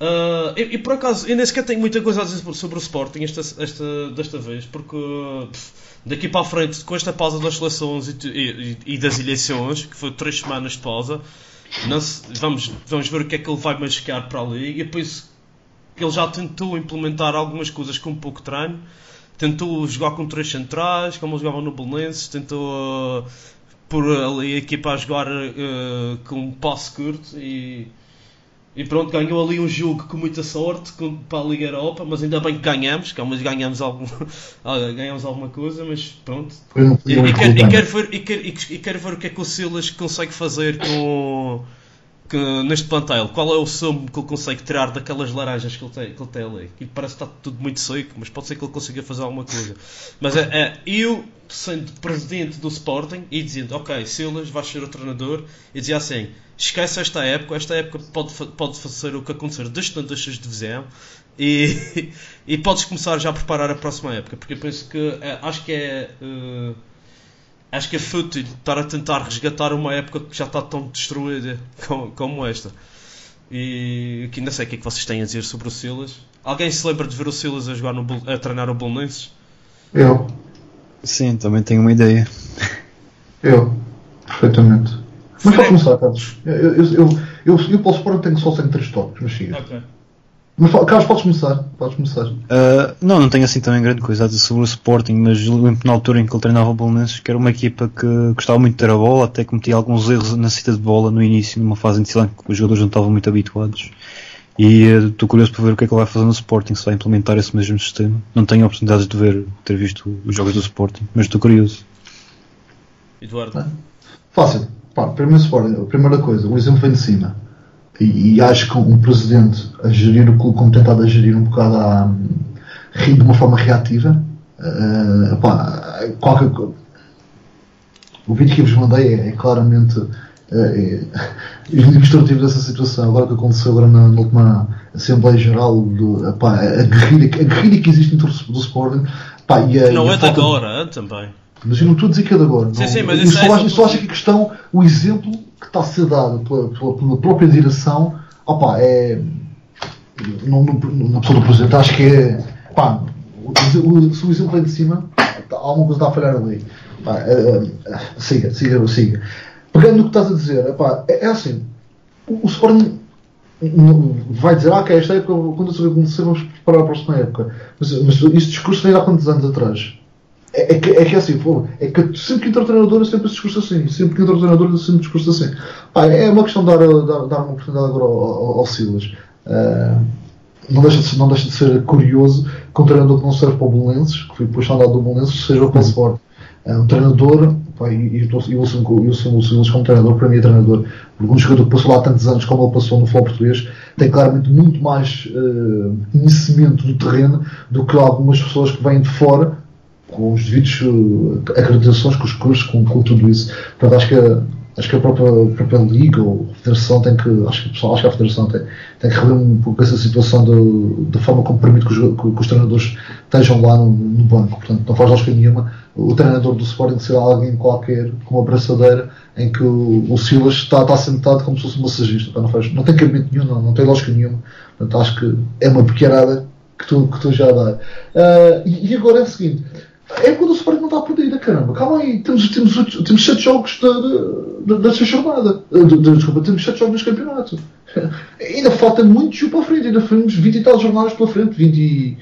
Ah, e, e por acaso, eu nem sequer tenho muita coisa a dizer sobre o Sporting esta, esta, desta vez, porque pff, daqui para a frente, com esta pausa das seleções e, e- e- das eleições, que foi três semanas de pausa, se- vamos, vamos ver o que é que ele vai mascar para ali. E depois que ele já tentou implementar algumas coisas com pouco treino. Tentou jogar com três centrais, como ele jogava no Belenenses, tentou ah, pôr ali a equipa a jogar ah, com um passe curto e, e pronto, ganhou ali um jogo com muita sorte com- para a Liga Europa, mas ainda bem que ganhamos, que mas ganhamos, algum, *laughs* ah, ganhamos alguma coisa, mas pronto. E, e quero, e quero ver, e, quero, e quero ver o que é que o Silas consegue fazer com, que- neste plantel. Qual é o sumo que ele consegue tirar daquelas laranjas que ele tem, que ele tem ali? Que parece que está tudo muito seco, mas pode ser que ele consiga fazer alguma coisa. Mas é, é eu, sendo presidente do Sporting e dizendo, ok, Silas, vais ser o treinador, e dizia assim: esquece esta época, esta época pode, pode fazer o que acontecer que não de divisão. E, *laughs* e podes começar já a preparar a próxima época, porque eu penso que é, acho que é eh, acho que é fútil estar a tentar resgatar uma época que já está tão destruída como, como esta. E que ainda sei o que é que vocês têm a dizer sobre o Silas. Alguém se lembra de ver o Silas a, jogar no, a treinar o Bolonenses? Eu, Sim, também tenho uma ideia. eu, perfeitamente. Mas pode começar, Carlos. Eu, eu, eu, eu, eu Sporting tenho só 103 toques, mas siga. Ok. Mas, Carlos, podes começar. Podes começar. Uh, não, não tenho assim também grande coisa a dizer sobre o Sporting, mas lembro na altura em que ele treinava o Bolonenses que era uma equipa que gostava muito de ter a bola, até cometia alguns erros na cita de bola no início, numa fase inicial em que os jogadores não estavam muito habituados. E eh, estou curioso para ver o que é que ele vai fazer no Sporting, se vai implementar esse mesmo sistema. Não tenho a oportunidade de ver, de ter visto os jogos do Sporting, mas estou curioso. Eduardo. Fácil. Pá, primeiro Sporting, a primeira coisa, o exemplo vem de cima. E, e acho que um presidente a gerir o clube como tentado a gerir um bocado a, rir de uma forma reativa, eh, pá, qualquer o vídeo que eu vos mandei é, é claramente é, *laughs* é, ilustrativo dessa situação. Agora que aconteceu agora na, na última Assembleia Geral, do, epá, a, guerrilha, a guerrilha que existe dentro do, do Sporting. Pá, e a, Não e é de falta- agora, hein, também. mas eu não estou a dizer que é de agora. Sim, não. sim, mas eu isso só, é acho, eu só acho que a questão, o exemplo que está a ser dado pela, pela- pela própria direção, opá, é. Não, não, na pessoa do presidente, acho que é. Pá, o, o, se o exemplo é de cima, tá- alguma coisa está a falhar ali. Pá, é, é, siga, siga, siga. Pegando no que estás a dizer, epá, é, é assim: o, o Sporting vai dizer, ah, ok, esta época, quando isso acontecer, vamos preparar a próxima época. Mas, mas este discurso vem há quantos anos atrás? É, é que, é que é assim, pô, é que sempre que entra o treinador é sempre discurso assim, sempre que entra o treinador é sempre discurso assim. Pá, é uma questão de dar, dar, dar uma oportunidade agora ao, ao, ao Silas. Ah, não, deixa de ser, não deixa de ser curioso que um treinador que não serve para o Belenenses, que foi depois andado do Belenenses, seja para o Sport. É um treinador, pá, e eu eu eu o Silas como treinador, para mim é treinador, porque um jogador que passou lá tantos anos como ele passou no futebol português, tem claramente muito mais eh, conhecimento do terreno do que algumas pessoas que vêm de fora com os devidos eh, acreditações, com os cursos, com, com tudo isso. Portanto, acho que, a- acho que a própria, a própria Liga ou a Federação tem que, acho que, pessoal, acho que a Federação tem, tem que rever um pouco essa situação da forma como permite que os, que, os treinadores estejam lá no, no banco. Portanto, não faz lógica nenhuma o treinador do Sporting ser alguém qualquer com uma braçadeira em que o, o Silas está, está sentado como se fosse um massagista. Pá, Não, faz, não tem cabimento nenhum, não, não tem lógica nenhuma. Portanto, acho que é uma pequenada que tu, que tu já dá. E, e agora é o seguinte: é quando o Sporting não está perdida, caramba. Calma aí, temos, temos, temos sete jogos da, da, desta jornada. Ah, de- de- desculpa, temos sete jogos neste campeonato. *laughs* ainda falta muito jogo para a frente, ainda temos 20 e tal jornadas pela frente, 20 e.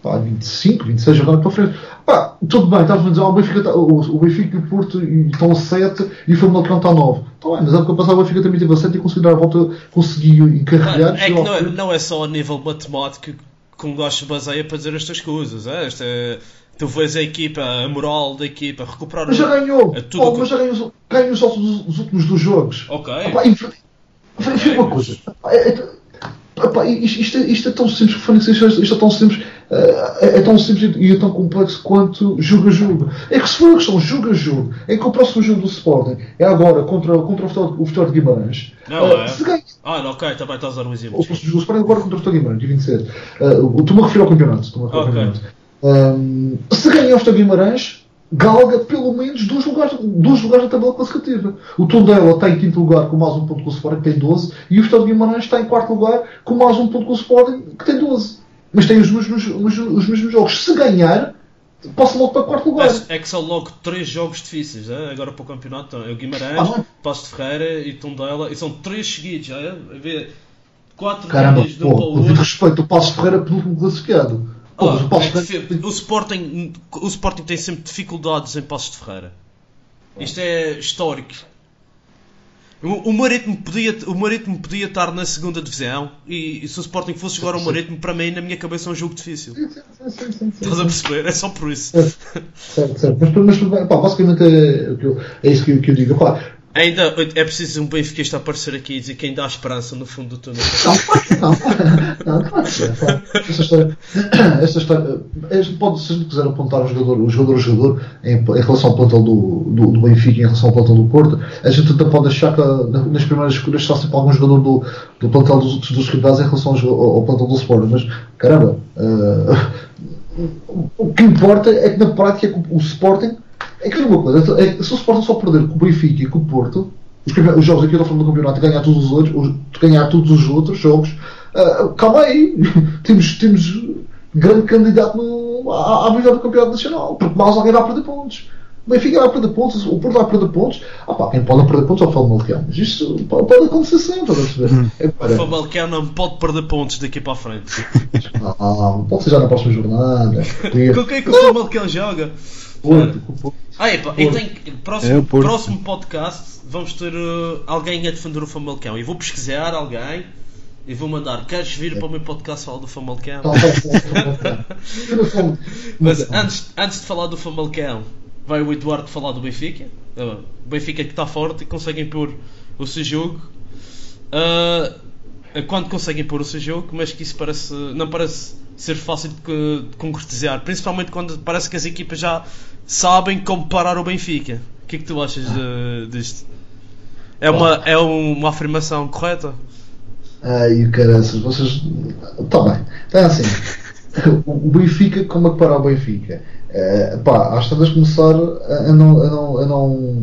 Pá, 25, 26 jornadas para a frente. Pá, tudo bem, estás a dizer, ah, o Benfica, está- o, o Benfica e o Porto estão a 7 e o Famalicão está a 9. Está bem, mas a época passada o Benfica também teve a 7 e conseguiu dar a volta, conseguiu encarregar. É que não é, não é só a nível matemático que um gajo se baseia para dizer estas coisas. É? Esta é- tu vês a equipa, a moral da equipa, recuperar Mas já ganhou, É tudo Pô, o mas já ganhou, ganhou só os, os últimos dois jogos. Ok. Epá, vê uma coisa. Epá, é- é- epá, isto, isto é, é tão simples, isto, é- isto é tão simples, eh, é, é tão simples e é tão complexo quanto jogo a jogo. É que se for a questão jogo a jogo, é que o próximo jogo do Sporting é agora contra, contra o Vitória- de Guimarães. Não, Eh, é. Se ganha, Ah, não, ok, também estás a dar um exemplo. o próximo jogo do Sporting é agora contra o Vitória de Guimarães, dia 27. Uh, Estou-me a referir ao campeonato. Estou-me a referir ao Ok. campeonato. Um, se Vitória de Guimarães, galga pelo menos dois lugares, dois lugares da tabela classificativa. O Tondela está em quinto lugar com mais um ponto com o Sporting, que tem 12, e o Vitória de Guimarães está em quarto lugar com mais um ponto com o Sporting, que tem 12. Mas tem os mesmos, os, os mesmos jogos. Se ganhar, passa logo para quarto lugar. É, é que são logo três jogos difíceis, é? agora para o campeonato. É o Guimarães, Ah, é? Passo de Ferreira e Tondela, e são três seguidos. É? Quatro Caramba, dias de um para pô, o outro. respeito, o Passo Ferreira penúltimo classificado. Ah, o é o, Sporting, o Sporting tem sempre dificuldades em Passos de Ferreira. Isto é histórico. O, o Marítimo podia, o Marítimo podia estar na segunda divisão e, e se o Sporting fosse jogar ao Marítimo, para mim, na minha cabeça, é um jogo difícil. Sim, sim, sim. Estás a perceber? É só por isso. Certo, certo. Mas, mas pá, basicamente é, o eu- é isso que eu, que eu digo. Pá, Ainda é preciso um benfiquista aparecer aqui e dizer que ainda há esperança no fundo do túnel. não, não. Não. Essa história, essa história é, pode, se quiser apontar o jogador, o jogador, o jogador em, em relação ao plantel do, do, do Benfica em relação ao plantel do Porto, a gente até pode achar que na- nas primeiras escolhas está sempre algum jogador do, do plantel dos dos rivais em relação ao, ao, plantel do Sport. Mas, caramba, ah, *laughs* o que importa é que na prática o Sporting é que é uma coisa, é, se o Sporting só perder com o Benfica e com o Porto, os, os jogos aqui da forma do campeonato e ganhar todos os outros, os- ganhar todos os outros jogos, ah, calma aí, *laughs* temos, temos grande candidato no, à, à melhor do campeonato nacional, porque mais alguém vai perder pontos. O Benfica vai perder pontos, o Porto vai perder pontos. Ah pá, quem pode perder pontos é o Famalicão. Mas isto pode, pode acontecer sempre, estás a perceber? É, O para, Famalicão não pode perder pontos daqui para a frente. não, *laughs* pode ser já na próxima jornada. Com quem é que o Famalicão joga? Porto, com o Porto. Ah, epa, e tem, próximo, É próximo podcast vamos ter uh, alguém a defender o Famalicão. E vou pesquisar alguém e vou mandar. Queres vir para o meu podcast falar do Famalicão? Mas antes, antes de falar do Famalicão, vai o Eduardo falar do Benfica. Uh, O Benfica que está forte e conseguem pôr o seu jogo. Uh, quando conseguem pôr o seu jogo, mas que isso parece, não parece ser fácil de, de concretizar. Principalmente quando parece que as equipas já sabem como parar o Benfica. O que é que tu achas de- disto? É uma, é uma afirmação correta? Ai, o caraças, vocês. Está bem. Então, assim, o Benfica, como é que para o Benfica? Eh, pá, às tantas começar a não, a, não, a não.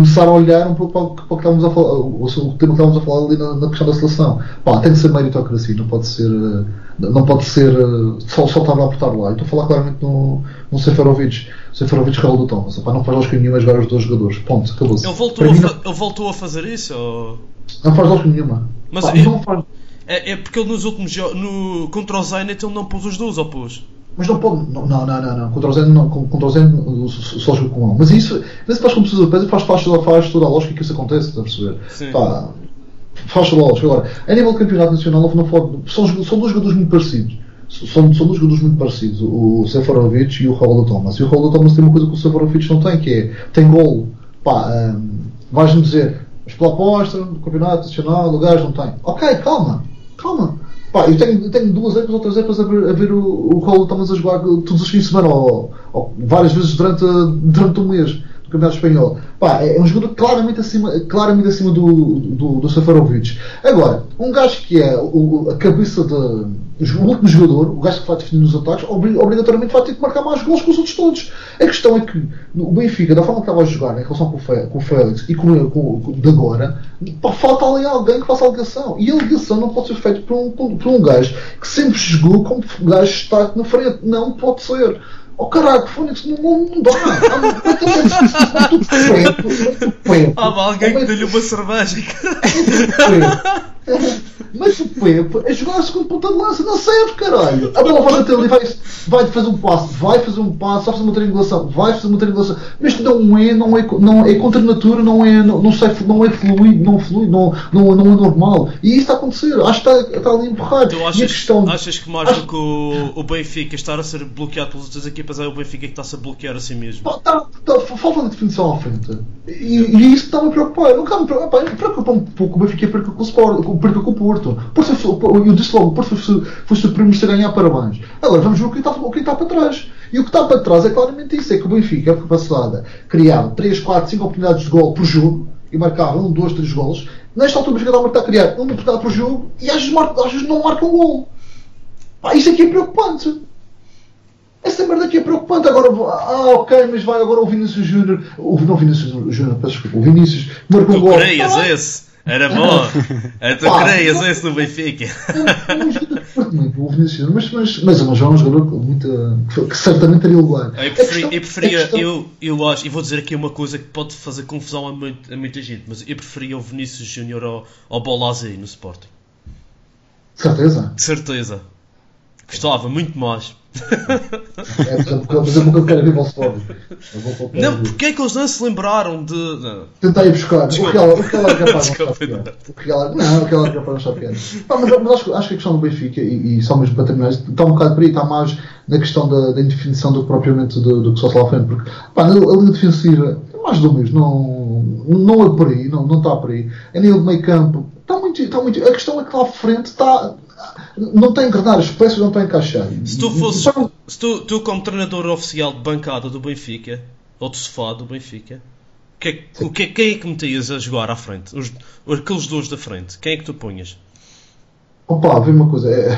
Começar a olhar um pouco para o que, estávamos a falar, o, o tema que estávamos a falar ali na, na questão da seleção. Pá, tem que ser meritocracia, não pode ser. eh, não pode ser eh, só, só estar lá por estar lá. Eu estou a falar claramente no, no Seferovic. Seferovic Raul do Thomas. Pá, não faz lógica nenhuma jogar os dois jogadores. Ponto, acabou-se. Ele voltou, a, ele voltou a fazer isso? Ou... não, faz lógica nenhuma. Mas Pá, não faz. É, é porque ele nos últimos jogos, no, contra o Zenit, ele não pôs os dois, ou pôs? Mas não pode. Não, não, não, não. Contra o Zen, não, con- contra o Zen só joga com um. Mas isso, mas isso faz como precisa de peso, faz, faz, toda, faz toda a lógica que isso acontece, estás a perceber? Sim. Pá, faz toda a lógica. Agora, a nível de campeonato nacional, não pode, são, jogo- são dois jogadores muito parecidos. São, são dois jogadores muito parecidos, o Seferovic e o Raul Thomas. E o Raul Thomas tem uma coisa que o Seferovic não tem, que é tem golo. Pá, hum, vais-me dizer, mas pela aposta, do campeonato nacional, gajo não tem. Ok, calma, calma. Pá, eu tenho, eu tenho duas épocas ou três épocas a ver, a ver o, o Raul Thomas a jogar todos os fins de semana, ou, ou várias vezes durante, durante um mês do Campeonato Espanhol. Pá, é um jogador claramente acima, claramente acima do, do, do Seferovic. Agora, um gajo que é o, a cabeça de. O último jogador, o gajo que vai definir os ataques, obri- obrigatoriamente vai ter que marcar mais gols que os outros todos. A questão é que o Benfica, da forma que estava a jogar em relação com o, Félix e com, com, com de agora, falta ali alguém que faça a ligação. E a ligação não pode ser feita por um, por um gajo que sempre jogou como gajo está na frente. Não pode ser. Oh caralho, Fónix, não, não, não dá. Ah, muito preto, muito preto. Ah, pá, alguém que deu-lhe uma cerveja. mas o Pepe é jogar a segunda ponta de lança, não serve, caralho. A bola vai bater ali, vai, vai fazer um passo, vai fazer um passo, vai fazer uma triangulação, vai fazer uma triangulação. Mas não é, não é, não é contra a natura, não é, não, não, sei, não é fluido, não flui, não, não, não é normal. E isso está a acontecer, acho que está, está ali empurrado. E a achas, questão, achas que mais do que o, o Benfica estar a ser bloqueado pelas outras equipas, é o Benfica que está-se a bloquear a si mesmo? Pá, tá, tá, falta de definição à frente. E, e isso está-me a preocupar. Não está-me a preocupar. Pá, Preocupa um pouco o Benfica perca com o Sport, perca com o Porto. Porto foi, eu disse logo, o Porto foi, foi surpreso a ganhar parabéns. Agora vamos ver o que está, o que está para trás. E o que está para trás é claramente isso: é que o Benfica, época passada, criava 3, 4, 5 oportunidades de gol por jogo e marcava 1, 2, 3 golos. Nesta altura o Benfica está a criar uma oportunidade por jogo e às vezes, às vezes não marca um gol. Pá, isto aqui é preocupante. Essa merda aqui é preocupante. Agora, ah, ok, mas vai agora o Vinícius Júnior. O, não o Vinícius Júnior, peço desculpa. O Vinícius marcou um Tu querias Ah, esse? Era bom. É, *laughs* tu Pá, não- esse do Benfica. é um jogador muito, o Vinícius Júnior, mas, mas, mas, mas é um jogador com muita, que, que certamente teria lugar. Eu, preferi, questão- eu preferia, questão- eu, eu acho, e vou dizer aqui uma coisa que pode fazer confusão a, muito- a muita gente, mas eu preferia o Vinícius Júnior ao, ao Bolazzi no Sporting. Certeza. De certeza. Gostava muito mais. É, mas é é eu quero ver o Sporting. Eu vou colocar Não, porque é que eles não se lembraram de. Não. Tentar ir buscar. O Real, o Real é capaz de não Desculpa. O o Real é capaz de pior. Pá, mas, mas acho, que- acho que a questão do Benfica, e, e só mesmo para terminar, está um bocado por aí, está mais na questão da, da indefinição do que propriamente do, do que só está lá frente. Porque pá, a linha defensiva é mais do mesmo, não, não é por aí, não, não está por aí. A nível de meio campo, está muito, está muito. A questão é que lá à frente está. Não tem a engrenar, as peças não estão a encaixar. Se tu fosses. Se tu, tu, como treinador oficial de bancada do Benfica, ou de sofá do Benfica, que é que- o que, quem é que metias a jogar à frente? Os, aqueles dois da frente, quem é que tu punhas? Opa, vê uma coisa, é,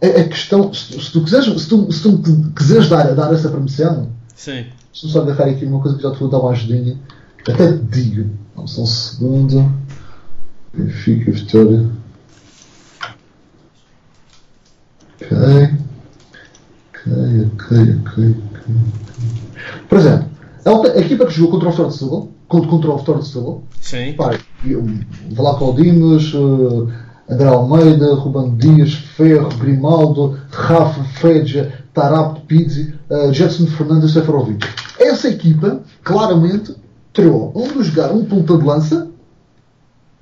é, é questão, se, se tu quiseres, se tu, se tu quiseres dar, dar essa permissão, Sim. deixa-me só agarrar aqui uma coisa que já te vou dar uma ajudinha, até te digo, só um segundo, Benfica, Vitória, ok, ok, ok, ok, ok, por exemplo, a, equipa que jogou contra o Setúbal, contra, o Setúbal, Sim. Eu- Vlaco Dimas, uh, André Almeida, Ruben Dias, Ferro, Grimaldo, Rafa, Fredja, Tarap, Pizzi, uh, Jetson Fernandes e Seferovic. Essa equipa, claramente, tirou um dos jogar um ponta de lança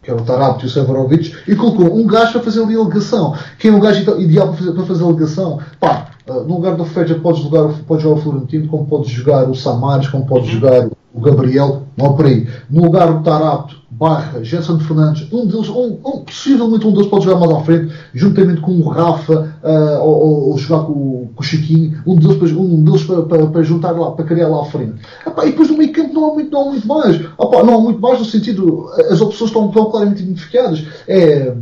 que era o Tarapto e o Severovic, e colocou um gajo para fazer ali a alegação. Quem é o gajo ideal para fazer, para fazer a alegação? Pá, uh, no lugar do Feja podes jogar, podes jogar o Florentino, como podes jogar o Samares, como podes jogar o Gabriel, aí. No lugar do Tarapto, Barra, Gerson Fernandes, um deles, um, um, possivelmente um deles pode jogar mais à frente, juntamente com o Rafa, uh, ou, ou, jogar com, com, o Chiquinho, um deles, um deles para, para, para, juntar lá, para criar lá à frente. Epá, e depois no meio campo não há muito, não há muito mais. Epá, não há muito mais no sentido, as opções estão, estão claramente identificadas. É,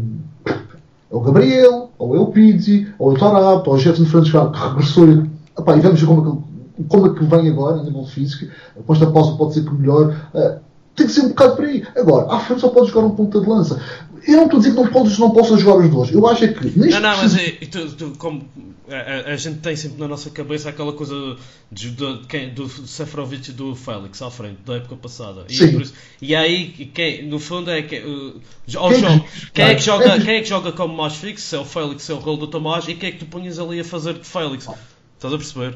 é o Gabriel, ou é o Pizzi, ou é o Tarato, ou o Gerson Fernandes que regressou. Epá, e vamos ver como é como é que vem agora, a nível físico. Após a pausa pode ser que melhor. Uh, tem que ser um bocado por aí. Agora, à frente só pode jogar um ponta de lança. Eu não estou a dizer que não, podes, não possas jogar os dois. Eu acho é que. Não, não, mas é, tu, tu, como a, a, gente tem sempre na nossa cabeça aquela coisa de, de, de, do Seferovic e do Félix à frente, da época passada. E, Sim. Isso, e aí, quem, no fundo, é que. Uh, ao quem, jogo, quem, é que joga, quem é que joga como mais fixo? Se é o Félix, se é o rol do Tomás, e quem é que tu punhas ali a fazer de Félix? Estás a perceber?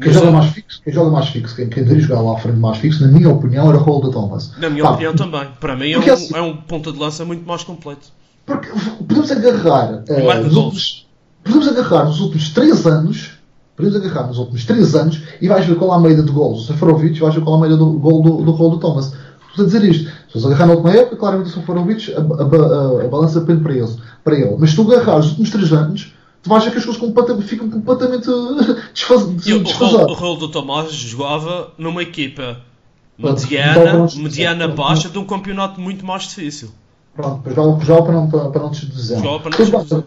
Quem joga mais fixo, quem joga mais fixo, quem, quem deveria jogar lá à frente mais fixo, na minha opinião, era o Rol da Thomas. Na minha Pá, opinião também. Para mim é um, assim, é um ponta de lança muito mais completo. Porque podemos agarrar. Uh, nos últimos, podemos agarrar nos últimos 3 anos. Podemos agarrar nos últimos 3 anos e vais ver qual é a média de gols do Seferovic e vais ver qual é a média do gol do, do Rol da Thomas. Estou a dizer isto. Se você agarrar na última época, claramente o Seferovic, a, a, a, a balança pende para ele, para ele. Mas se tu agarrar os últimos 3 anos tu vais ver que as coisas completamente, ficam completamente *laughs* desfasadas. O, o rol do Tomás jogava numa equipa mediana, mediana baixa de um campeonato muito mais difícil. Pronto, jogava para não, para, para não te dizer. Jogava para não te dizer.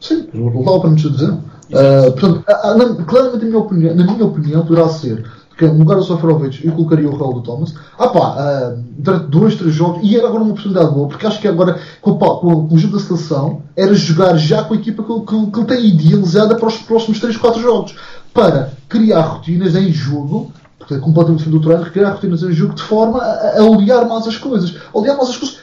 Sim, jogava para não te dizer. Uh, portanto, claramente, na minha opinião, na minha opinião poderá ser que no lugar do Sofrovic eu colocaria o Raul do Thomas. Ah pá, uh, durante dois, três jogos, e era agora uma oportunidade boa, porque acho que agora, com, com, com o jogo da seleção, era jogar já com a equipa que, que, que ele tem idealizada para os próximos 3, 4 jogos, para criar rotinas em jogo, porque é completamente diferente do treino, criar rotinas em jogo de forma a, a olear mais as coisas. Olear mais as coisas.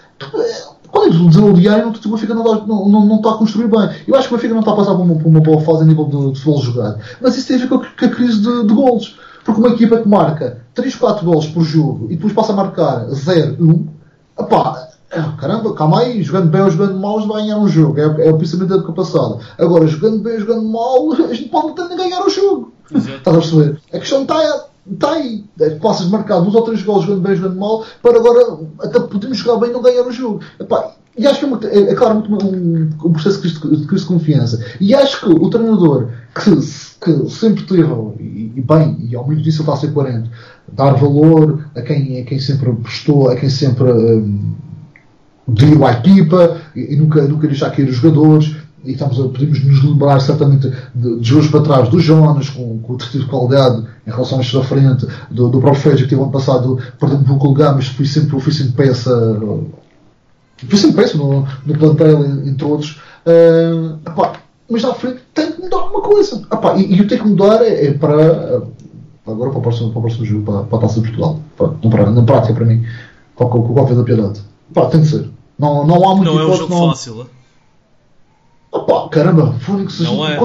Quando é olear, não, o Benfica não, não, não, não, está a construir bem. Eu acho que o Benfica não está a passar por uma, por uma boa fase a nível de, de futebol jogado. Mas isso tem a ver com a, com a crise de, de golos. Porque uma equipa que marca 3, 4 gols por jogo e depois passa a marcar 0, 1, opá, caramba, calma aí, jogando bem ou jogando mal, vai ganhar um jogo. É, é o pensamento da época passada. Agora, jogando bem ou jogando mal, *laughs* a gente pode até ganhar o jogo. Exato. Estás a perceber? A questão está, está aí. É passas de marcar 2 ou 3 gols jogando bem ou jogando mal, para agora até podemos jogar bem e não ganhar o jogo. Epá, e acho que é, é, é claramente um, um, processo de crise, de confiança. E acho que o treinador que, que sempre teve, e, e bem, e ao muito disso ele está a ser coerente, dar valor a quem, a quem sempre prestou, a quem sempre um, à equipa e, e, nunca, nunca deixar cair os jogadores. E estamos a, podemos nos lembrar certamente de, de jogos para trás do Jonas, com, com o tecido de qualidade em relação a da frente, do, do próprio Feja, que teve ano passado, perdendo um pouco lugar, mas foi sempre, foi sempre peça foi sempre peça no, no plantel, entre outros. Uh, mas à frente tem que mudar alguma coisa. Epá, e, e o tem que mudar é, é para. Agora para o próximo, para o próximo jogo, para, para a taça de Portugal. Para, para, na prática, para mim, com o Cofre da Piedade. Epá, tem que ser. Não, não há muito Não é um jogo não... fácil, é? Epá, caramba, Fónix, não é.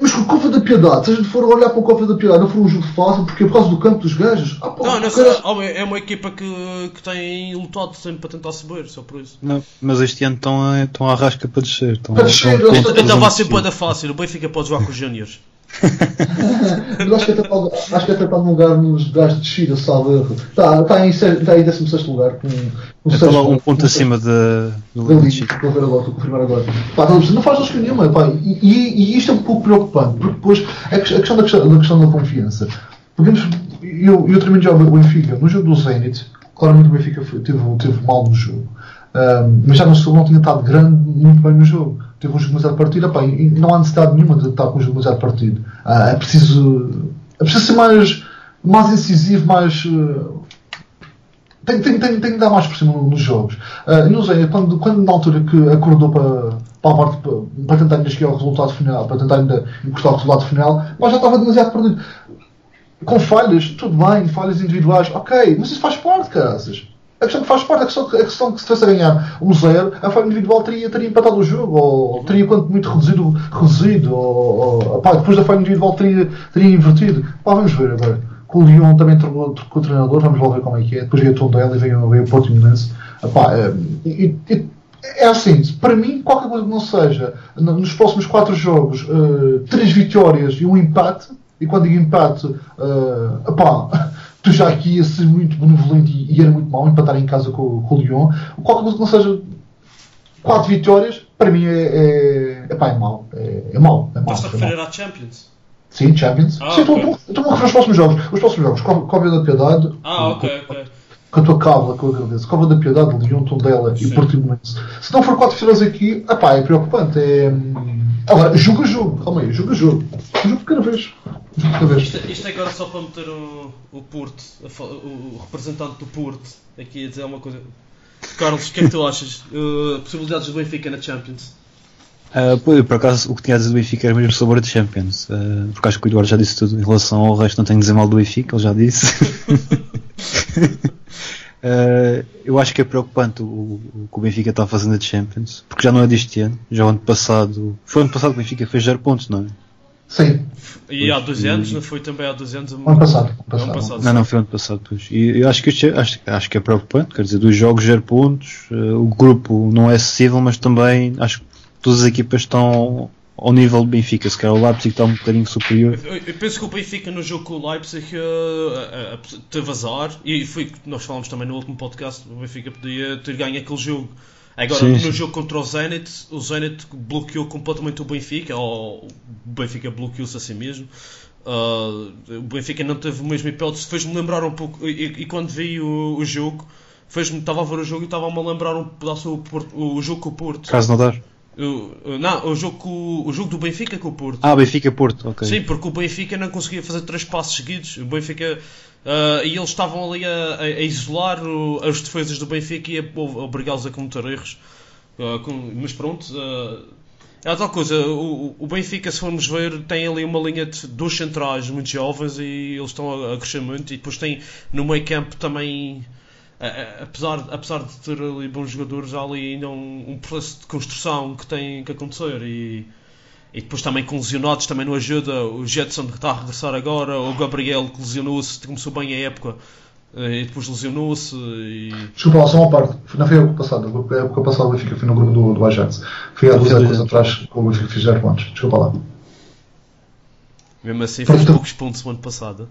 Mas com o cofre da piedade, se a gente for olhar para o cofre da piedade, não for um jogo fácil, porque é por causa do campo dos gajos. Ah, pô, não, não cara... é uma equipa que, que tem lutado sempre para tentar subir, só por isso. Não, mas este ano estão a, estão a rasca para descer. Estão para descer, a, vai ser boa fácil. O Benfica pode jogar com os Júniors. *laughs* mas acho que até pode, acho que até pode lugar nos lugares de descida, salvo erro. Está, está, em, está em 16 lugar. Com, com é logo um ponto acima de, do Lili. Vou ver agora, vou confirmar agora. Pá, não, não faz lógica nenhuma. Pá, e, e, isto é um pouco preocupante, porque depois a questão da, questão, da, questão da confiança. Podemos, eu, eu também já o Benfica, no jogo do Zenit, claramente o Benfica teve, teve mal no jogo. Um, mas já no segundo não tinha estado grande, muito bem no jogo teve um jogo demasiado partido, opa, e não há necessidade nenhuma de estar com um jogo demasiado partido. Ah, é, preciso, é preciso ser mais, mais incisivo, mais. Uh, tem, tem, tem, tem que dar mais por cima nos jogos. Uh, não sei, quando, quando na altura que acordou para, para a para, para tentar ainda chegar ao resultado final, para tentar ainda encostar o resultado final, mas já estava demasiado perdido. Com falhas, tudo bem, falhas individuais, ok, mas isso faz parte, caras. A questão que faz parte, a questão, a questão que se tivesse a ganhar um zero, a falha individual teria, teria empatado o jogo, ou teria quanto muito reduzido, reduzido ou, ou pá, depois da falha individual teria, teria invertido. Pá, vamos ver agora. com o Lyon também trocou, trocou o treinador, vamos lá ver como é que é. Depois veio o Tondela e veio, veio o Porto Imense. É, é assim, para mim, qualquer coisa que não seja nos próximos quatro jogos, uh, três vitórias e um empate, e quando digo empate, uh, epá, *laughs* tu já aqui ia ser muito benevolente e, e era muito mau empatar em casa com, com o Lyon. Qualquer coisa que não seja quatro vitórias, para mim é, é, epá, é mau. É, é mau. É mau Estás a é referir à Champions? Sim, Champions. Ah, Sim, estou ok. estou a referir aos próximos jogos. Os próximos jogos, Cóvia da Piedade. Ah, ok, ok. Com a tua cábula, que eu agradeço. Cova da Piedade, Lyon, Tondela e Sim. Portimonense. Se não for quatro vitórias aqui, epá, é preocupante. É... hum, Agora, jogo a jogo. Calma aí, jogo a jogo. Jogo de cada vez. Cada vez. Isto, isto é agora só para meter o, o Porto, a o, o representante do Porto, aqui a dizer uma coisa. Carlos, o que é que tu achas? Uh, possibilidades do Benfica na Champions? Pô, eu, por acaso, o que tinha a dizer do Benfica era mesmo sobre a Champions. ah, porque acho que o Eduardo já disse tudo em relação ao resto, não tenho de dizer mal do Benfica, ele já disse. *laughs* Ah, eu acho que é preocupante o, o que o Benfica está fazendo a Champions, porque já não é deste ano, já o ano passado. Foi o ano passado que o Benfica fez 0 pontos, não é? Sim, E há Pois, dois e- anos, não foi também há dois anos? ano passado. Ano Ano passado. passado. Não, não, foi o ano passado, pois. E eu acho que, isto é- acho, acho que é preocupante, quer dizer, dos jogos 0 pontos, ah, o grupo não é acessível, mas também acho que todas as equipas estão ao nível do Benfica, se calhar o Leipzig está um bocadinho superior. Eu, eu penso que o Benfica no jogo com o Leipzig uh, uh, uh, teve azar e foi que nós falámos também no último podcast. O Benfica podia ter ganho aquele jogo. Agora, Sim, no sim. jogo contra o Zenit, o Zenit bloqueou completamente o Benfica, ou o Benfica bloqueou-se a si mesmo. O Benfica não teve o mesmo hipótese, fez-me lembrar um pouco. E, e quando vi o, o jogo, fez-me, estava a ver o jogo e estava-me a lembrar um pedaço o, Porto- o jogo com o Porto. Caso não dar. O- não, o jogo, o jogo do Benfica com o Porto. Ah, Benfica Porto, ok. Sim, porque o Benfica não conseguia fazer três passos seguidos. O Benfica. ah, e eles estavam ali a, a- a isolar o- as defesas do Benfica e a, a obrigá-los a cometer erros. Ah, com- mas pronto. ah, é a tal coisa. O, o Benfica, se formos ver, tem ali uma linha de dois centrais muito jovens e eles estão a, a crescer muito. E depois tem no meio campo também. Apesar, apesar de ter ali bons jogadores, há ali ainda um, um processo de construção que tem que acontecer. E, e depois também com lesionados também não ajuda. O Jetson que está a regressar agora, o Gabriel que lesionou-se, começou bem a época eh, e depois lesionou-se. E... Desculpa lá, só uma parte. Não foi a época passada. A época passada o Benfica foi no grupo do, do Ajax. Foi há duas épocas atrás que o Benfica fez 0 pontos. Desculpa lá. Mesmo assim fez poucos pontos semana passada.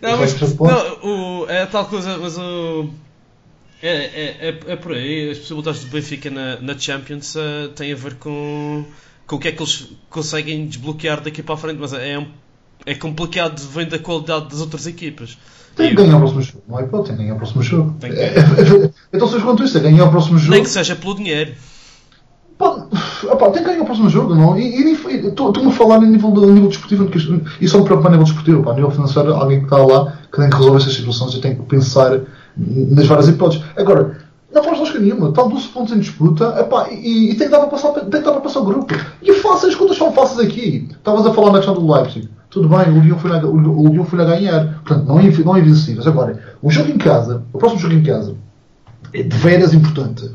Não, mas não, o, é tal coisa, mas o. É, é, é, é por aí, as possibilidades do Benfica na, na Champions eh, têm a ver com, com o que é que eles conseguem desbloquear daqui para a frente, mas é, um- é complicado, vem da qualidade das outras equipas. Tem que ganhar o próximo jogo. Não é hipótese, tem que ganhar o próximo jogo. Que- É, é, então, seja quanto isso, é ganhar o próximo jogo. Nem que seja pelo dinheiro. Pá, tem que ganhar o próximo jogo, não? E estou-me a falar a nível, a nível desportivo, e só me preocupa a nível desportivo. Pá, a nível financeiro, alguém que está lá que tem que resolver essas situações e tem que pensar nas várias hipóteses. Agora, não faz lógica nenhuma. Estão 12 pontos em disputa epá, e, e tem, que dar para passar, tem que dar para passar o grupo. E fácil, as contas são fáceis aqui. Estavas a falar na questão do Leipzig. Tudo bem, o Lyon foi na, o, Lyon foi na ganhar. Portanto, não é, não é invencíveis. Agora, o jogo em casa, o próximo jogo em casa, é de veras importante.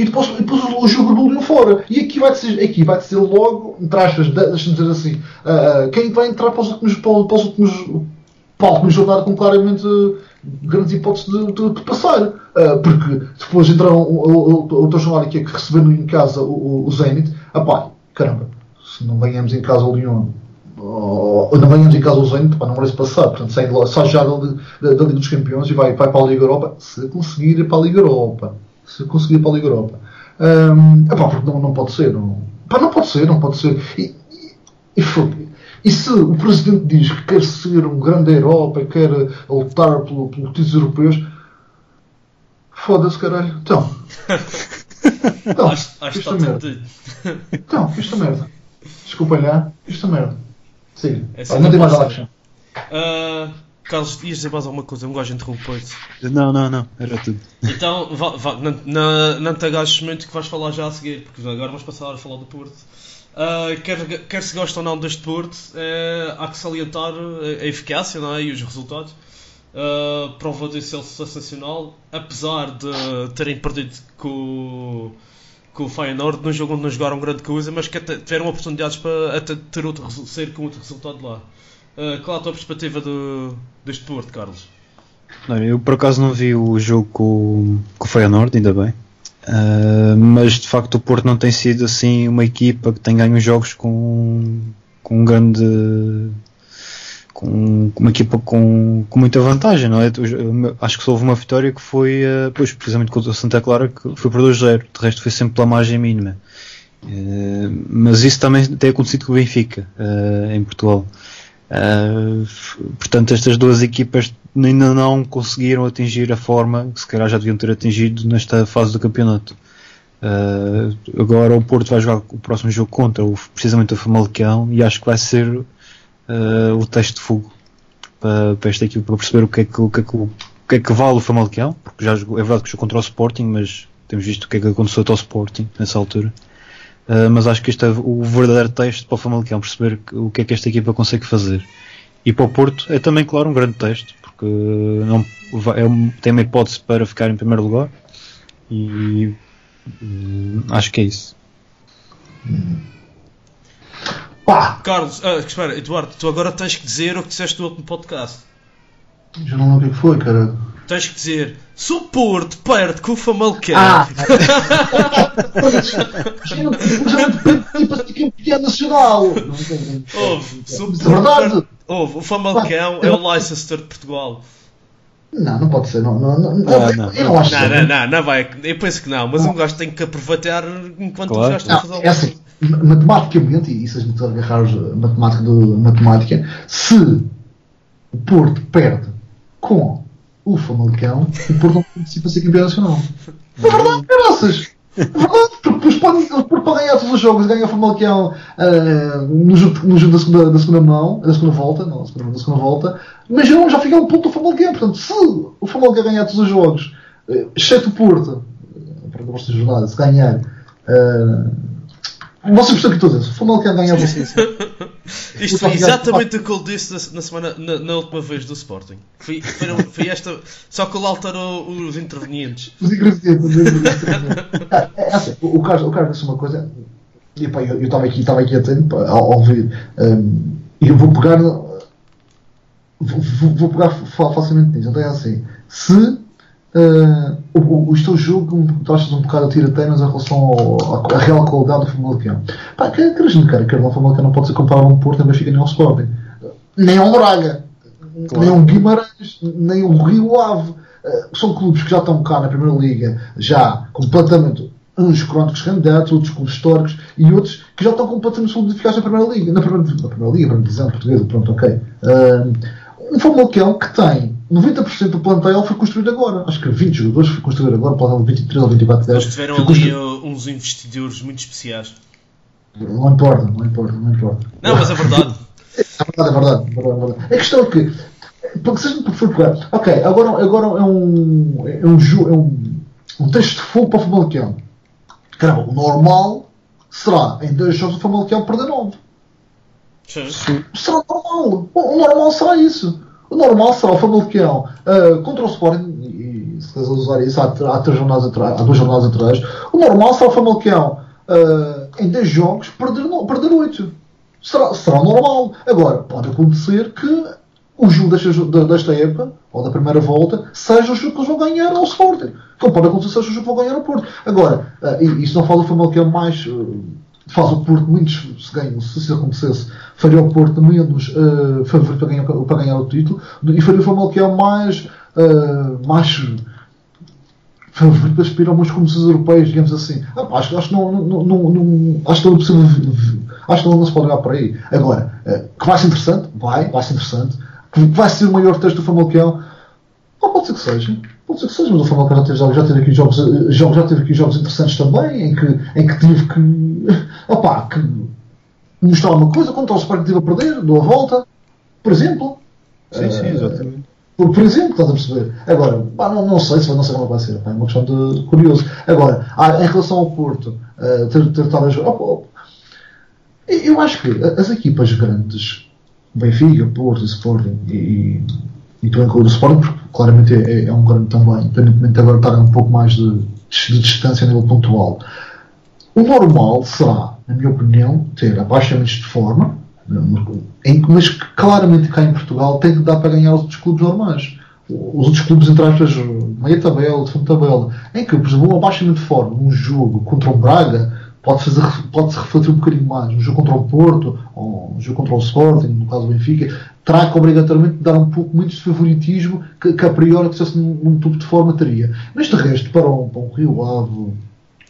E depois, depois o, jogo do Lyon fora. E aqui vai ser, aqui vai ser logo, entre aspas, de- deixa-me dizer assim, ah, quem vai entrar para os últimos, para, para os últimos, para a última jornada com claramente ah, grandes hipóteses de, de- de passar. Ah, porque depois entraram o, o, o, o teu jornal aqui que recebendo em casa o, o, Zenit, ah pá, caramba, se não ganhamos em casa o Lyon ou não ganhamos em casa o Zenit, pá, não merece passar. Portanto, sai, sai já da, da, da Liga dos Campeões e vai, vai para a Liga Europa, se conseguir ir para a Liga Europa. Se conseguir ir para a Liga Europa. Hum, epá, porque não, não pode ser. Não, pá, não pode ser, não pode ser. E, e, e, e se o Presidente diz que quer ser um grande Europa e quer lutar pelo, pelo títulos europeus, foda-se, caralho. Então. *laughs* Então, acho acho que isto está é merda. Então, isto é merda. Desculpem lá, isto é merda. Sim. É não tem mais a. Carlos, ias dizer mais alguma coisa? Um gajo interrompeu-te. Não, não, não, era tudo. Então, vá, vá, não, não, não te agaches muito que vais falar já a seguir, porque agora vamos passar a falar do Porto. Ah, quer, quer se gosta ou não deste Porto, eh, há que salientar a, a eficácia não é? e os resultados. Ah, prova disso é sensacional, apesar de terem perdido com, o- com o Feyenoord num jogo onde não jogaram grande coisa, mas que tiveram oportunidades para até ter outro, sair com outro resultado lá. Uh, qual é a tua perspectiva do, deste Porto, Carlos? Não, eu por acaso não vi o jogo com, com o Feyenoord, ainda bem. Uh, mas de facto o Porto não tem sido assim uma equipa que tem ganho jogos com, com um grande com, uma equipa com, com muita vantagem, não é? Acho que só houve uma vitória que foi uh, pois, precisamente contra o Santa Clara que foi por 2-0, de resto foi sempre pela margem mínima. Mas isso também tem acontecido com o Benfica em Portugal. Portanto, estas duas equipas ainda não conseguiram atingir a forma que se calhar já deviam ter atingido nesta fase do campeonato. Uh, agora o Porto vai jogar o próximo jogo contra o, precisamente o Famalicão e acho que vai ser uh, o teste de fogo para, para esta equipe para perceber o que é que, o que, é que, o que, é que vale o Famalicão, porque já jogou, é verdade que jogou contra o Sporting, mas temos visto o que é que aconteceu ao Sporting nessa altura. Uh, mas acho que este é o verdadeiro teste para o Famalicão, perceber o que é que esta equipa consegue fazer. E para o Porto é também, claro, um grande teste, porque não, é, tem uma hipótese para ficar em primeiro lugar e hum, acho que é isso. Pá. Carlos, ah, espera, Eduardo, tu agora tens que dizer o que disseste no último podcast. Já não lembro o que foi, cara. Tens que dizer se o Porto perde com o Famalicão. Ah! Mas campeão nacional. Ouve, se o Porto verdade. Ouve, o Famalicão é o Leicester de Portugal. Não, não pode ser. Não, não, não, ah, não. Eu não acho não, não, não, não vai. Eu penso que não, mas um gajo tem que aproveitar enquanto claro. o gajo está a fazer o é assim, Matematicamente, e se a gente agarrar a matemática do matemática, se o Porto perde com o Famalicão, o Porto não participa a ser campeão nacional. *laughs* É verdade, graças! porque depois podem, podem ganhar todos os jogos, ganha o Famalicão uh, no jogo, no jogo da, segunda, da segunda mão, da segunda volta, não, da segunda, da segunda volta, mas já, já fica um ponto do Famalicão. Portanto, se o Famalicão ganhar todos os jogos, uh, exceto o Porto, para a próxima jornada, se ganhar. Uh, vocês percebem *laughs* o que estou a dizer? Se Famalicão ganhar. Sim, sim, sim. Isto foi exatamente o que ele disse na, semana, na, na, última vez do Sporting. Foi, foi, foi, esta. Só que ele alterou os intervenientes. Os intervenientes. *laughs* é, assim, o Carlos, o Carlos disse uma coisa. E pá, eu estava aqui, estava aqui atento a, a ouvir. Um, e eu vou pegar. Vou, vou pegar facilmente nisso. Então é assim. Se Uh, o, o, o teu jogo tu achas um bocado a tirateiras em relação à real qualidade do Famalicão. Pá, que acredito, cara, que o Famalicão não pode ser comparado a um Porto, nem Benfica, nem ao Sporting. Nem ao Braga, claro. nem ao Guimarães, nem ao Rio Ave. Uh, são clubes que já estão cá na Primeira Liga, já completamente uns crónicos candidatos, outros clubes históricos e outros que já estão completamente solidificados na Primeira Liga. Na Primeira, na primeira Liga, para dizer portuguesa, pronto, ok. Uh, um Famalicão que tem 90% do plantel foi construído agora. Acho que 20 jogadores foi construído agora, plantel 23 ou 24 10. Eles tiveram ali construído... uns investidores muito especiais. Não importa, não importa, não importa. Não, mas é verdade. *laughs* É verdade, é verdade. É verdade, é verdade. A questão é que, porque se a gente for pegar, ok, agora, agora é um, é um, é um, um texto de fogo para o Famalicão. Caramba, o normal será em dois jogos o Famalicão perder 9. Sim. Será normal. O normal será isso. O normal será o Famalicão uh, contra o Sporting, e, se quiser usar isso há, há, três jornadas atrás, há duas jornadas atrás, o normal será o Famalicão uh, em 10 jogos perder, perder 8. Será, será normal. Agora, pode acontecer que o jogo desta, desta época, ou da primeira volta, seja o jogo que eles vão ganhar ao Sporting. Então pode acontecer seja o jogo que vão ganhar ao Porto. Agora, uh, isso não fala do Famalicão mais. Uh, faz o Porto muitos se ganham, se acontecesse, faria o Porto menos uh, favorito para ganhar, para ganhar o título e faria o Famalicão mais, uh, mais favorito para aspirar a umas competições europeias, digamos assim. Ah, acho, acho, não, não, não, não, acho que não é possível, acho que não, se pode olhar para aí. Agora, uh, que vai ser interessante, vai, vai ser interessante, que vai ser o maior texto do Famalicão, ou pode ser que seja. Seja, mas o Famalicão já teve, já teve aqui jogos, já, já teve aqui jogos interessantes também, em que, em que tive que, *laughs* opá, que mostrar uma coisa contra o Sporting tive a perder, dou a volta, por exemplo. Sim, sim, exatamente. Uh, por, por, exemplo, estás a perceber? Agora, pá, não, não sei se não sei como vai ser, pá, é uma questão de curioso. Agora, em relação ao Porto, uh, ter, ter talvez. Oh, oh, eu acho que as equipas grandes, Benfica, Porto, Sporting e, e tu incluo o Sporting, porque claramente é, é, um grande também, independentemente de agora estar um pouco mais de, de distância a nível pontual. O normal será, na minha opinião, ter abaixamentos de forma, Em, mas que claramente cá em Portugal tem que dar para ganhar os outros clubes normais. Os outros clubes, entre aspas, meia tabela, de fundo tabela, em que, por exemplo, um abaixamento de forma num jogo contra o Braga pode fazer pode se refletir um bocadinho mais no jogo contra o Porto ou no jogo contra o Sporting, no caso do Benfica, terá que obrigatoriamente dar um pouco menos de favoritismo que, que a priori que se num, num tubo de forma teria. Mas de resto, para um, para um Rio Ave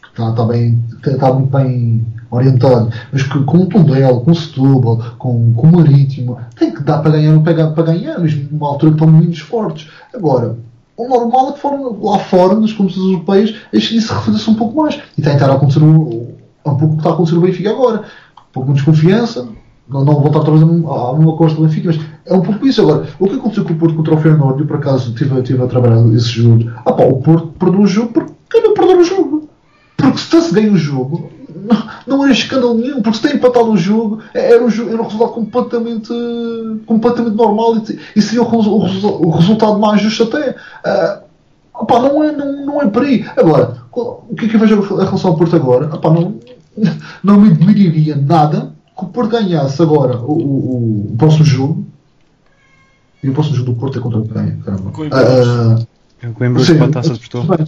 que está, está, bem, está muito bem orientado, mas que, com o Tondela, com o Setúbal, com, com o Marítimo, tem que dar para ganhar, para, para ganhar, mesmo numa altura que estão menos fortes. Agora, o normal é que fora, lá fora, nas competições europeias, isso reflita-se um pouco mais. E a acontecer um, um pouco o que está a acontecer no Benfica agora. Um pouco de desconfiança, não, não voltar outra vez a uma costa do Benfica, mas é um pouco isso. Agora, o que aconteceu com o Porto contra o eu por acaso estive, estive a trabalhar esse jogo, ah pá, o Porto perdeu o jogo porque queria perder o jogo. Porque se se ganho o jogo, não, não era escândalo nenhum, porque se tem empatado o jogo, era um, era um resultado completamente, completamente normal e, e seria o, o, o, resultado mais justo até. Uh, Opa, não, é, não, não é por aí. Agora, o que é que eu vejo em relação ao Porto agora? Opa, não, não me admiraria nada que o Porto ganhasse agora o, o, o próximo jogo. E o próximo jogo do Porto é contra quem? Caramba. Coimbra uh, para a taça de Portugal.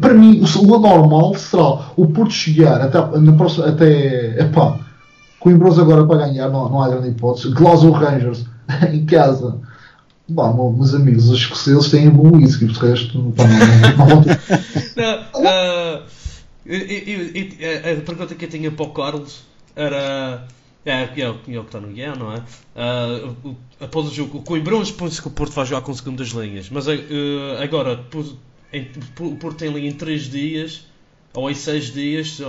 Para mim, o anormal será o Porto chegar até, na próxima, até epá, Coimbros agora para ganhar, não, não há grande hipótese. Glasgow Rangers *laughs* em casa Bom, meus amigos, os escoceses têm bom whisky, de resto, pá, não, não, *laughs* não, uh, e, e, a pergunta que eu tinha para o Carlos era. É, é, é o que está no guião, não é? Uh, após o jogo, o Coimbra supõe-se que o Porto vai jogar com segundas linhas, mas uh, agora o Porto tem ali em 3 dias ou em 6 dias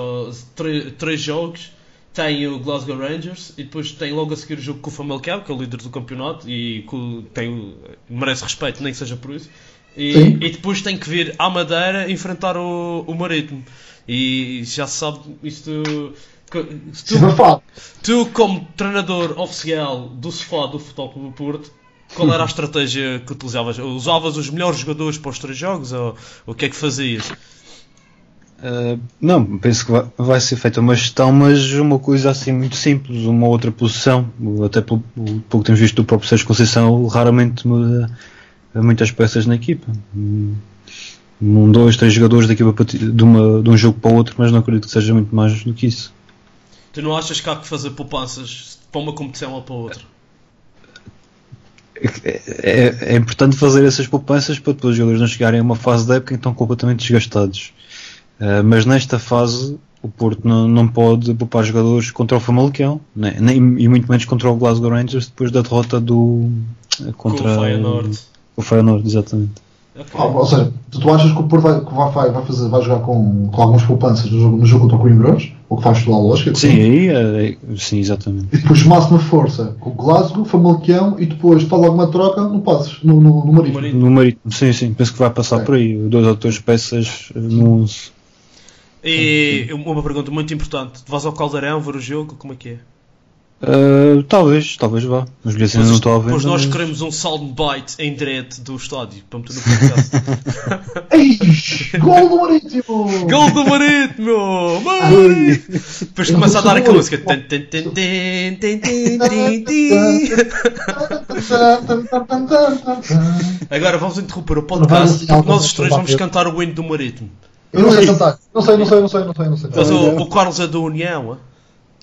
3 jogos tem o Glasgow Rangers e depois tem logo a seguir o jogo com o Famalicão, que é o líder do campeonato e tem, merece respeito, nem que seja por isso. E, e, depois tem que vir à Madeira enfrentar o, o Marítimo. E já se sabe, isto. Tu, tu, como treinador oficial do sofá do Futebol Clube do Porto, qual era a *laughs* estratégia que utilizavas? Usavas os melhores jogadores para os três jogos ou o que é que fazias? Uh, não, penso que vai, vai, ser feita uma gestão, mas uma coisa assim muito simples, uma outra posição. Até pelo, pelo que temos visto do próprio Sérgio Conceição, raramente muda muitas peças na equipa. Um, dois, três jogadores da equipa de, uma, de um jogo para o outro, mas não acredito que seja muito mais do que isso. Tu não achas que há que fazer poupanças para uma competição ou para outra? É, é, é, importante fazer essas poupanças para depois os jogadores não chegarem a uma fase da época em que estão completamente desgastados. Uh, mas nesta fase o Porto não, não pode poupar jogadores contra o Famalicão né? nem, e muito menos contra o Glasgow Rangers depois da derrota do contra com o Feyenoord. O Feyenoord, exatamente. Okay. Ah, ou seja, tu, tu, achas que o Porto vai, vai, vai, fazer, vai jogar com, com algumas poupanças no jogo, no jogo contra o Coimbras? O que faz toda a lógica? Sim, aí, é, sim, exatamente. E depois máxima força com o Glasgow, Famalicão e depois faz alguma troca no Passos, no, no, no Marítimo. No Marítimo, sim, sim, penso que vai passar okay. por aí. Duas ou três peças no e uma pergunta muito importante: tu vais ao Caldeirão ver o jogo? Como é que é? Uh, talvez, talvez vá. Mas pois, ainda não estou a ver. Pois nós queremos um soundbite em direto do estádio para meter no podcast. Gol do Marítimo! Gol do Marítimo! Mãe! Depois começa a dar aquela música. Agora vamos interromper o podcast porque nós os três vamos cantar o hino do Marítimo. Eu não sei cantar. Não sei, não sei, não sei, não sei. Não sei. Mas o, o Carlos é do União,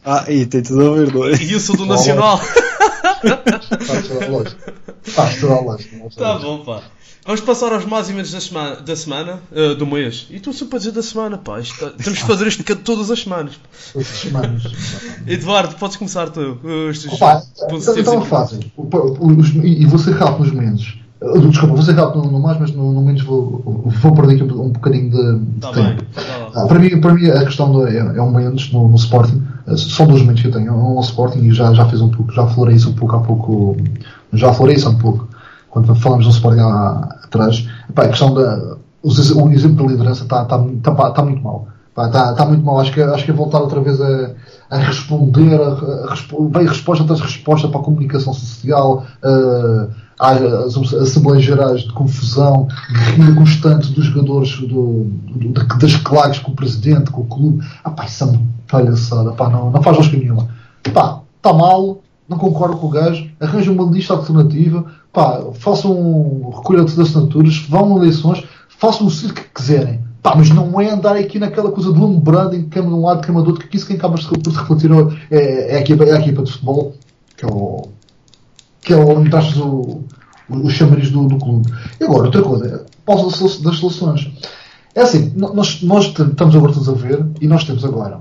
Ah, e tem tudo a ver, não é? E eu sou do Nacional. Faz toda a lógica. Faz toda a lógica. Tá bom, pá. Vamos passar aos mais e menos da semana, da semana uh, do mês. E tu sempre a dizer da semana, pá. Isto, tá, temos que fazer isto todas as semanas. Todas as semanas. Eduardo, podes começar tu. Os, Opa, então, então fazem. E vou ser rápido nos menos. Desculpa, vou ser rápido no mais, mas no, no menos vou, vou perder aqui um, um bocadinho de, de tá tempo. Tá ah, para, mim, para mim, a questão do, é, é um menos no, no Sporting. São dois momentos que eu tenho. Um Sporting e já, já fiz um pouco, já falei isso um pouco há pouco. Já falei isso um pouco quando falamos do Sporting há, atrás. Epá, a questão da. o exemplo da liderança está tá, tá, tá muito mal. Está tá muito mal. Acho que, acho que é voltar outra vez a, a responder, a, a, a, a resposta atrás resposta para a comunicação social. Uh, as Assembleias Gerais de confusão, guerrilha constante dos jogadores, do, do, das claques com o presidente, com o clube. Ah, pá, isso é uma palhaçada, pá, não, não faz lógica nenhuma. Pá, está mal, não concordo com o gajo, arranjem uma lista alternativa, pá, façam recolha de assinaturas, vão a eleições, façam o circo que quiserem. Pá, mas não é andar aqui naquela coisa de long branding, cama de um lado, cama do outro, que isso quem acaba por refletir é, é, a equipa, é a equipa de futebol, que é o. que é onde o, o chamariz do, do clube. E agora, outra coisa, pausa das soluções. É assim, nós, nós estamos agora todos a ver e nós temos agora.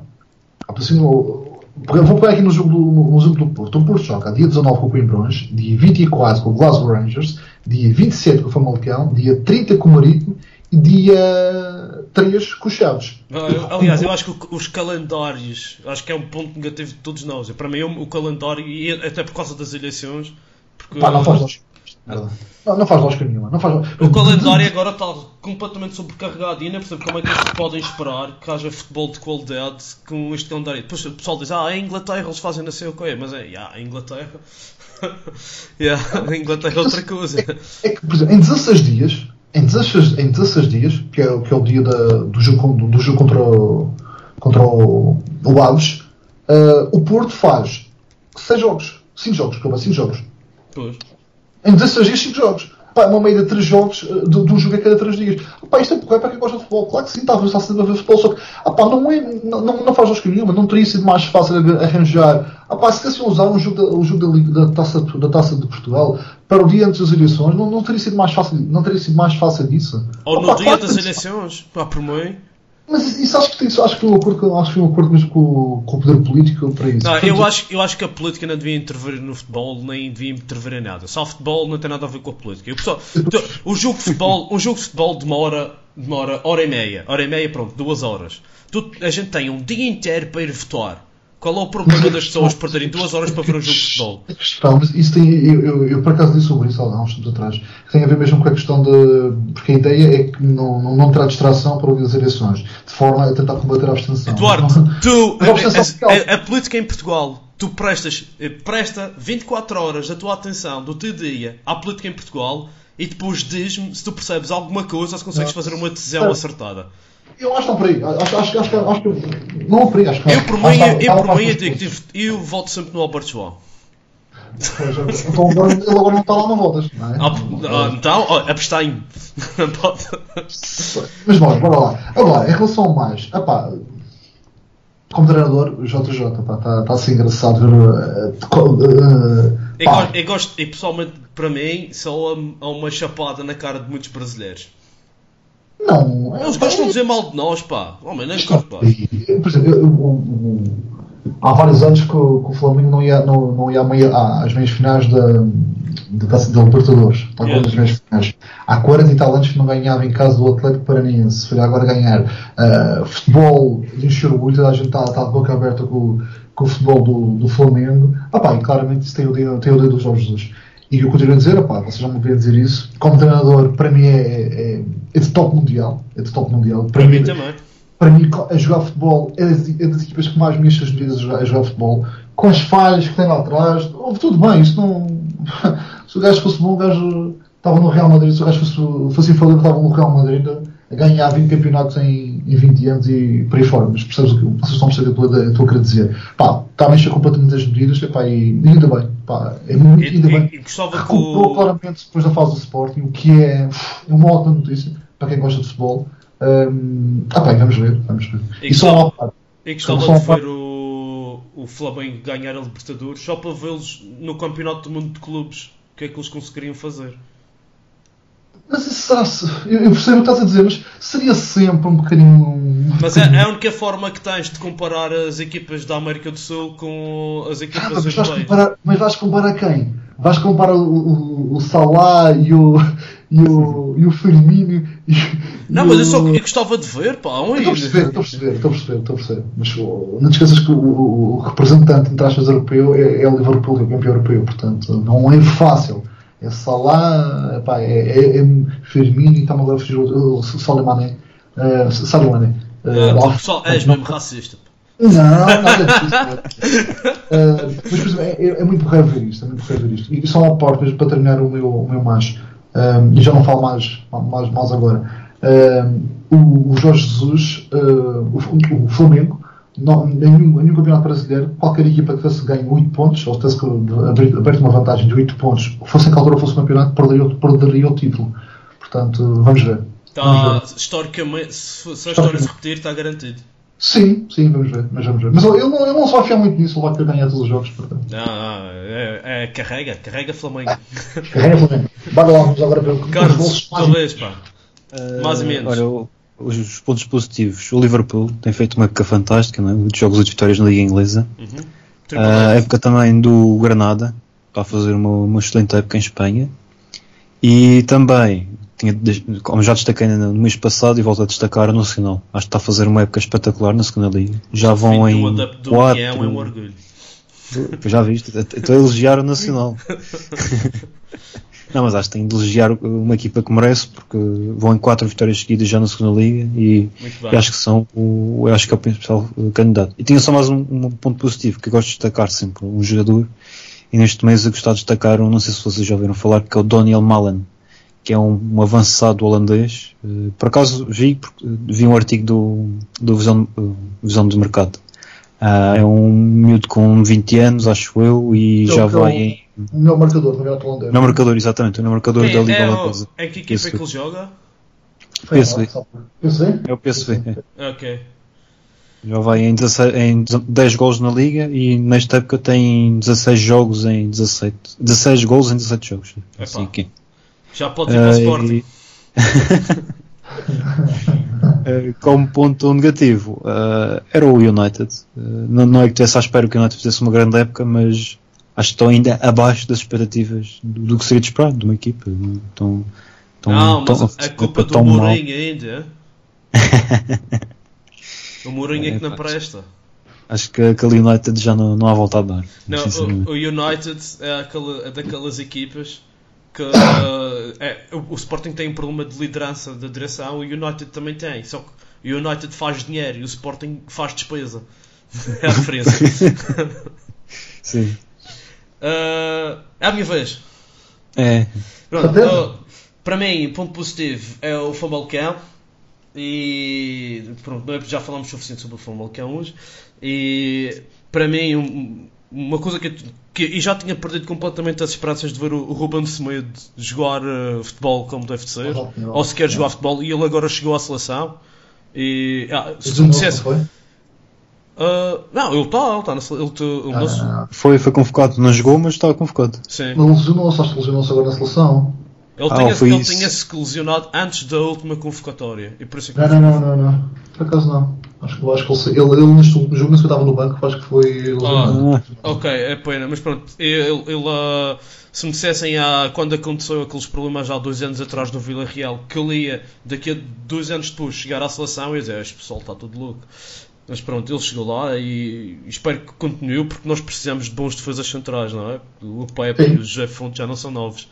Vou pegar aqui no jogo do, no do Porto. O Porto joga dia 19 com o Coimbrões, dia 24 com o Glasgow Rangers, dia 27 com o Famalicão, dia 30 com o Marítimo e dia 3 com o Chaves. Aliás, eu acho que os calendários, acho que é um ponto negativo de todos nós. Para mim, o calendário, até por causa das eleições. Porque, Pá, não faz lógica. Não, não faz lógica nenhuma. Não faz... O calendário agora está completamente sobrecarregado e não percebo como é que eles podem esperar que haja futebol de qualidade com este calendário. Depois o pessoal diz, ah, a Inglaterra eles fazem não sei o que mas é, yeah, a Inglaterra. *laughs* yeah, a Inglaterra é outra coisa. É, é que, por exemplo, em 16 dias, em 16, em 16 dias, que é, que é o dia da, do, jogo, do, do jogo contra, o, contra o, o Aves, uh, o Porto faz 6 jogos, 5 jogos, desculpa, 5 jogos. Pois em 16 dias, 5 jogos. Pá, uma média de 3 jogos eh, de, um jogo a cada 3 dias. Pá, isto é porra, para quem gosta de futebol. Claro que sim, está, está sempre a ver futebol, só que ah, pá, não, é, não, não faz lógica nenhuma, não teria sido mais fácil arranjar. Ah, pá, se quisessem usar um jogo, da, um jogo da, da, taça, da Taça de Portugal para o dia antes das eleições, não, não, teria sido mais fácil, não teria sido mais fácil disso. Ou no dia das eleições, pá, por mim. Mas isso acho que, isso, acho que foi um acordo, acho que foi um acordo mesmo com, com o poder político para isso. Não, eu, acho, eu acho que a política não devia intervir no futebol, nem devia intervir em nada. Só o futebol não tem nada a ver com a política. Eu, pessoal, o jogo de futebol, um jogo de futebol demora, demora hora e meia. Hora e meia, pronto, duas horas. a gente tem um dia inteiro para ir votar. Qual é o problema das pessoas perderem duas horas para ver um jogo de futebol? Questão, mas isso tem, eu, eu, eu, por acaso disse sobre isso há uns tempos atrás. Tem a ver mesmo com a questão de. Porque a ideia é que não, não, não terá distração para ouvir as eleições, de forma a tentar combater a abstenção. Eduardo, tu, a, a, a, a, política em Portugal, tu prestas eh, presta 24 horas da tua atenção, do teu dia, à política em Portugal e depois diz-me se tu percebes alguma coisa ou se consegues fazer uma decisão acertada. Eu acho que não por aí. Acho, acho, acho, acho, que não por aí. Acho que eu por mim, eu, por mim, eu, digo, eu volto sempre no Albert João. então agora, ele agora não está lá, não voltas. Não é? ah, então, oh, abstenho. Mas bom, bora lá. Agora, em relação a mais, epá, como treinador, o JJ está tá assim engraçado ver. Uh, uh, eu, gosto, eu gosto, e pessoalmente para mim, só há uma chapada na cara de muitos brasileiros. Não. Eles gostam de dizer mal de nós, pá. Homem, nem pá. Por exemplo, eu, eu, há vários anos que o, que o, Flamengo não ia, não, não ia às meias finais da, da, da Libertadores. Yeah. meias finais. Há 40 e tal anos que não ganhava em casa do Atlético Paranaense. Foi agora ganhar. Uh, futebol, enche orgulho, toda a gente está, está de boca aberta com, com o futebol do, do Flamengo. Ah, pá, e claramente isso tem o dedo, tem o dedo do Jorge Jesus. E eu continuo a dizer, opá, vocês já me ouviram dizer isso, como treinador, para mim é, é, é de top mundial. É de top mundial. Para, para mim, também. Para mim, a jogar futebol é das, é das equipas que mais me enche as medidas a jogar, a jogar futebol. Com as falhas que tem lá atrás, houve tudo bem, isso não. *laughs* se o gajo fosse bom, o gajo estava no Real Madrid, se o gajo fosse, fosse infalível, estava no Real Madrid a ganhar 20 campeonatos em, em 20 anos e por aí fora. Mas percebes o que vocês estão a perceber o que eu estou a querer dizer. Pá, está a mexer completamente as medidas epá, e ainda bem. Pá, é muito, e, ainda bem. Recuperou que... claramente depois da fase do Sporting, o que é uma ótima notícia para quem gosta de futebol. Um, ah, pá, vamos ver, vamos ver. E, e só uma E gostava de ver o, o Flamengo ganhar a Libertadores só para vê-los no Campeonato do Mundo de Clubes. O que é que eles conseguiriam fazer? Mas isso. Eu, percebo o que estás a dizer, mas seria sempre um bocadinho. Mas é, é, a única forma que tens de comparar as equipas da América do Sul com as equipas ah, mas, vais comparar, mas vais comparar quem? Vais comparar o, o, o Salah e o, e o, e o Firmino e, Não, mas eu só eu gostava de ver, pá. Um estou a perceber, estou a perceber, estou a perceber, estou a perceber. Mas não te esqueças que o, o representante, entre aspas, europeu é, é o Liverpool, é o campeão europeu, portanto não é fácil é Salah, pá, é, é, é Firmino e está-me agora a fugir o Salimane. Uh, Salimane. Uh, só, és mesmo racista. Não, nada disso. uh, mas, por exemplo, é, é muito raro ver isto. É muito raro ver isto. E só uma porta para terminar o meu, o meu mais. Um, e já não falo mais, mais, mais agora. Um, o, o Jorge Jesus, uh, o, o, Flamengo, não, nenhum, nenhum campeonato brasileiro, qualquer equipa que tivesse ganho 8 pontos, ou tivesse aberto, aberto uma vantagem de 8 pontos, fosse em que altura fosse o campeonato, perderia, perderia o título. Portanto, vamos ver. Tá, historicamente, se, se a história se repetir, está garantido. Sim, sim, vamos ver. Mas, vamos ver. mas eu, eu, não, eu não sou a fiar muito nisso, vai ter ganhar todos os jogos. Portanto. Não, não, é, é carrega, carrega Flamengo. Carrega Flamengo. Bora lá, vamos agora ver o que Carlos, talvez, pá. Mais ou menos. Olha, os pontos positivos. O Liverpool tem feito uma época fantástica, não é? Muitos jogos de vitórias na Liga Inglesa. Uhum. A época também do Granada, está a fazer uma, uma excelente época em Espanha. E também, tinha, como já destaquei no mês passado e volto a destacar, o Nacional. Acho que está a fazer uma época espetacular na segunda Liga. Já vão em. Do quatro... é um orgulho. Já viste? Estou a elogiar o Nacional. *laughs* Não, mas acho que tem de elogiar uma equipa que merece, porque vão em quatro vitórias seguidas já na segunda liga e, acho que são o, acho que é o principal candidato. E tinha só mais um, um, ponto positivo que eu gosto de destacar sempre, um jogador, e neste mês eu gostava de destacar, não sei se vocês já ouviram falar, que é o Daniel Malen, que é um, um avançado holandês. Por acaso vi, vi um artigo do, do Visão, Visão do Mercado. Uh, é um miúdo com 20 anos, acho eu, e já vai em. O meu marcador, o meu holandês. Não marcador, exatamente, o meu marcador Quem da Liga é, o, Holandesa. em que equipa é que ele joga? PSV. PSV? É o PSV. É. Ok. Já vai em, 16, em 10 gols na Liga e nesta época tem 16 jogos em 17. 16 gols em 17 jogos. Assim que. Já pode ir para o Ah, Sporting. *laughs* Uh, como ponto negativo, uh, era o United. Uh, não, não é que estivesse à espera que o United fizesse uma grande época, mas acho que estão ainda abaixo das expectativas do, do que seria de esperar de uma equipa. Estão, estão, Não, mas estão- a culpa do. Mourinho ainda. *laughs* o Mourinho é que não É, presta. Acho que aquele United já não, não há volta a dar. Não, o, o United é, aquela, é daquelas equipas que *coughs* é, o, o Sporting tem um problema de liderança da direção, o United também tem. Só que o United faz dinheiro e o Sporting faz despesa. *laughs* É a diferença. *laughs* Sim. Uh, é a minha vez. É, Pronto, uh, para mim, ponto positivo é o Famalicão. E pronto, é- já falamos o suficiente sobre o Famalicão hoje. E para mim, um- uma coisa que, eu- que e já tinha perdido completamente as esperanças de ver o, o Ruben Semedo jogar uh, futebol como deve de ser, ou sequer jogar futebol. E ele agora chegou à seleção. E ah, se me dissesse? Uh, não, ele está, ele está na sele- ele, te- ele Ah, não- não, não. foi, foi convocado, não jogou, mas estava convocado. sim. Mas lesionou-se, acho que lesionou-se agora na seleção. Ele Ah, tinha, foi ele isso. tinha-se lesionado antes da última convocatória. E por isso é que Não, não, não, não, não. Por acaso não. Acho que, acho que ele, se- ele, ele neste último jogo, que eu estava no banco, acho que foi lesionado. Ah, Ok, é pena, mas pronto, ele, ele, ah, se me dissessem há, quando aconteceu aqueles problemas há dois anos atrás no Vila Real, que ele ia daqui a dois anos depois chegar à seleção, eu ia dizer, este pessoal está tudo louco. Mas pronto, ele chegou lá e espero que continue porque nós precisamos de bons defesas centrais, não é? O Pepe Sim. e o José Fonte já não são novos.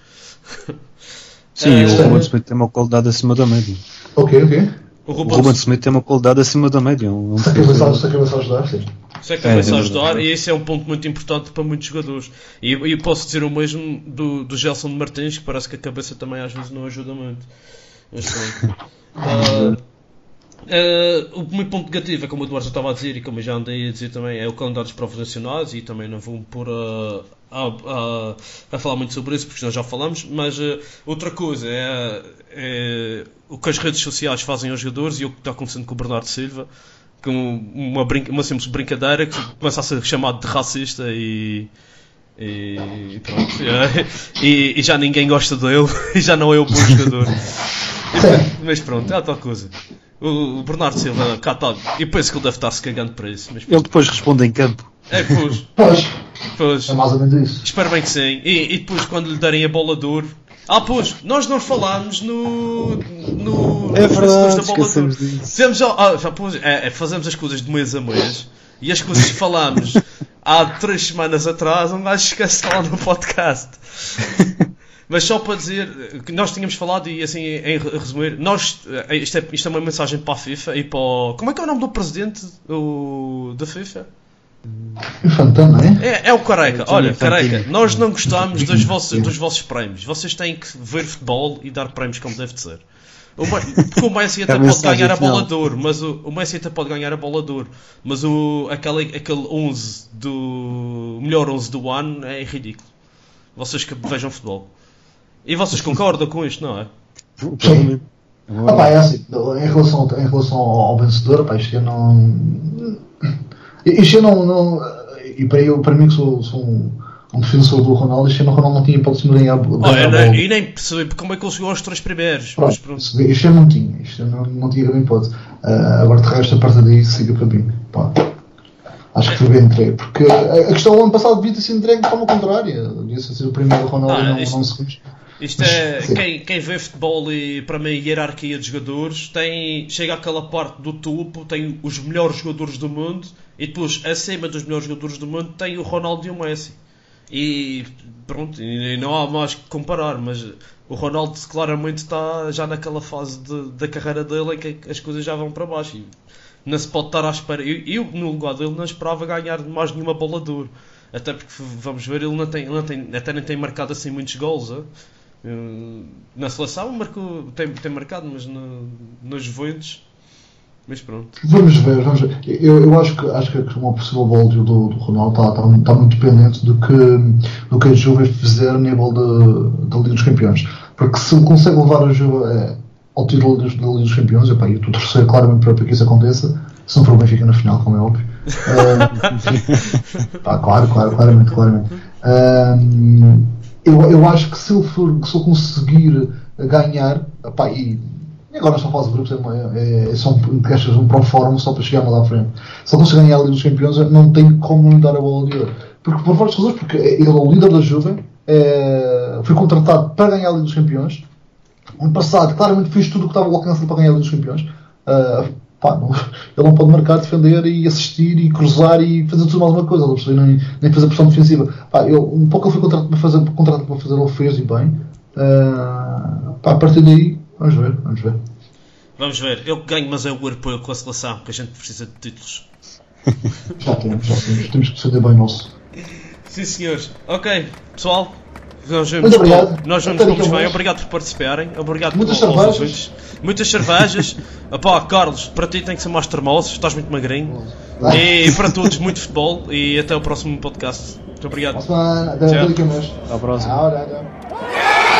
*laughs* sim, É, o. Ruben Smith tem uma qualidade acima da média. Ok, ok. O O Ruben Ruben Smith tem uma qualidade acima da média. um- Se a cabeça, se a cabeça ajudar, sim. Isso é que começa É, a é ajudar e esse é um ponto muito importante para muitos jogadores. E e posso dizer o mesmo do, do Gelson de Martins, que parece que a cabeça também às vezes não ajuda muito. Mas pronto. *laughs* Ah, ah, o meu ponto negativo é como o Eduardo já estava a dizer e como eu já andei a dizer também, é o calendário dos provas nacionais e também não vou me pôr a, a, a, a falar muito sobre isso porque nós já falamos, mas ah, outra coisa é, é o que as redes sociais fazem aos jogadores e o que está acontecendo com o Bernardo Silva com uma, brinca, uma simples brincadeira que começa a ser chamado de racista e. E pronto. *laughs* é, E, e já ninguém gosta dele e *laughs* já não é o bom jogador. *laughs* Mas pronto, é a tal coisa. O, Bernardo Silva, cá está. E penso que ele deve estar-se cagando para isso. Mas, Ele depois responde em campo. é, pois, *laughs* Pois, pois. é mais ou menos isso. Espero bem que sim. E, e depois, quando lhe derem a bola de ouro. Ah, pois, nós não falámos no. no É verdade, da bola de ouro. esquecemos disso. Fizemos, ah, já, pois, é, é, fazemos as coisas de mês a mês e as coisas que falámos há três semanas atrás, um gajo esquece lá no podcast. *laughs* Mas só para dizer que nós tínhamos falado e assim em resumir, nós, eh, isto, é, isto é uma mensagem para a FIFA e para o, Como é que é o nome do presidente o, da FIFA? É? É, é o Careca. Olha. Careca, nós não gostamos dos vossos, dos vossos prémios. Vocês têm que ver futebol e dar prémios como deve de ser. O Porque o Messi *laughs* até A pode ganhar a bola de ouro, mas o, o Messi até pode ganhar a bola de ouro, mas o, aquele, aquele 11 do. melhor 11 do ano é ridículo. Vocês que vejam futebol. E vocês concordam com isto, não é? Vou- Ah, pá, é assim, em relação, em relação ao, vencedor, pá, isto eu não. Isto eu não. não e para, eu, para mim, que sou, sou um, um defensor do Ronaldo, isto eu não, Ronaldo não tinha hipótese de ganhar, Olha, a nem- bola. e nem percebi como é que ele chegou aos três primeiros. Mas Pronto, isto eu não tinha, isto eu não, não tinha hipótese. Ah, agora, de resto, a partir daí, siga para mim. Pá. Acho que foi bem entregue, porque a, a questão do ano passado devia ter sido entregue de forma contrária. Devia ser o primeiro Ronaldo Ah, e não, isto- não segundo. Isto é, quem, quem vê futebol e para mim hierarquia de jogadores tem, chega àquela parte do topo, tem os melhores jogadores do mundo e depois acima dos melhores jogadores do mundo tem o Ronaldo e o Messi. E pronto, e não há mais que comparar, mas o Ronaldo claramente está já naquela fase de- da carreira dele em que as coisas já vão para baixo. E não se pode estar à espera. Eu, eu, no lugar dele, não esperava ganhar mais nenhuma bola de. Até porque, vamos ver, ele não tem, não tem, até nem tem marcado assim muitos gols. eh? Na seleção marcou, tem, tem marcado, mas no, nos Juventus. Mas pronto. Vamos ver, vamos ver. Eu, eu acho, que, acho que uma possível bola do, do do Ronaldo está, está, está muito dependente do que, do que a Juve fizer a nível de- da Liga dos Campeões. Porque se consegue levar a Juve eh, ao título da da Liga dos Campeões, epá, eu estou a torcer claramente para que isso aconteça, se não for o Benfica na final, como é óbvio. *laughs* Eh, pá, claro, claro, claramente, claramente. Ahm, eu, eu acho que se ele, for, se ele conseguir ganhar, epá, e agora só faz grupos, é, uma- é, é só um, gastas um pro fórum só para chegar lá à frente. Se ele conseguir ganhar a Liga dos Campeões, não tem como lhe dar a bola de ouro. Porque, por várias razões, porque ele é o líder da Juve, é, foi contratado para ganhar a Liga dos Campeões. Ano passado, claramente fez tudo o que estava ao alcance para ganhar a Liga dos Campeões. Ah, pá, não- ele não pode marcar, defender e assistir e cruzar e fazer tudo mais uma coisa, não percebi, nem, nem fazer pressão defensiva. Pá, eu, um pouco ele foi contratado para fazer, contratado para fazer, ele fez e bem. Ah, pá, a partir daí, vamos ver, vamos ver. Vamos ver. Eu ganho, mas é o europeu com a seleção, que a gente precisa de títulos. Já temos, já temos, temos que defender bem o nosso. Sim, senhores. Ok, pessoal. Nós vemos, Muito obrigado. nós Até a um bem. Obrigado por participarem. Obrigado Muitas por, cervejas. ouvintes. Muitas cervejas. *laughs* Epá, Carlos, para ti tem que ser mais termoso, estás muito magrinho. E para todos, muito futebol. E até o próximo podcast. Muito obrigado. Até a um mês. Até à próxima. Tchau, tchau, tchau.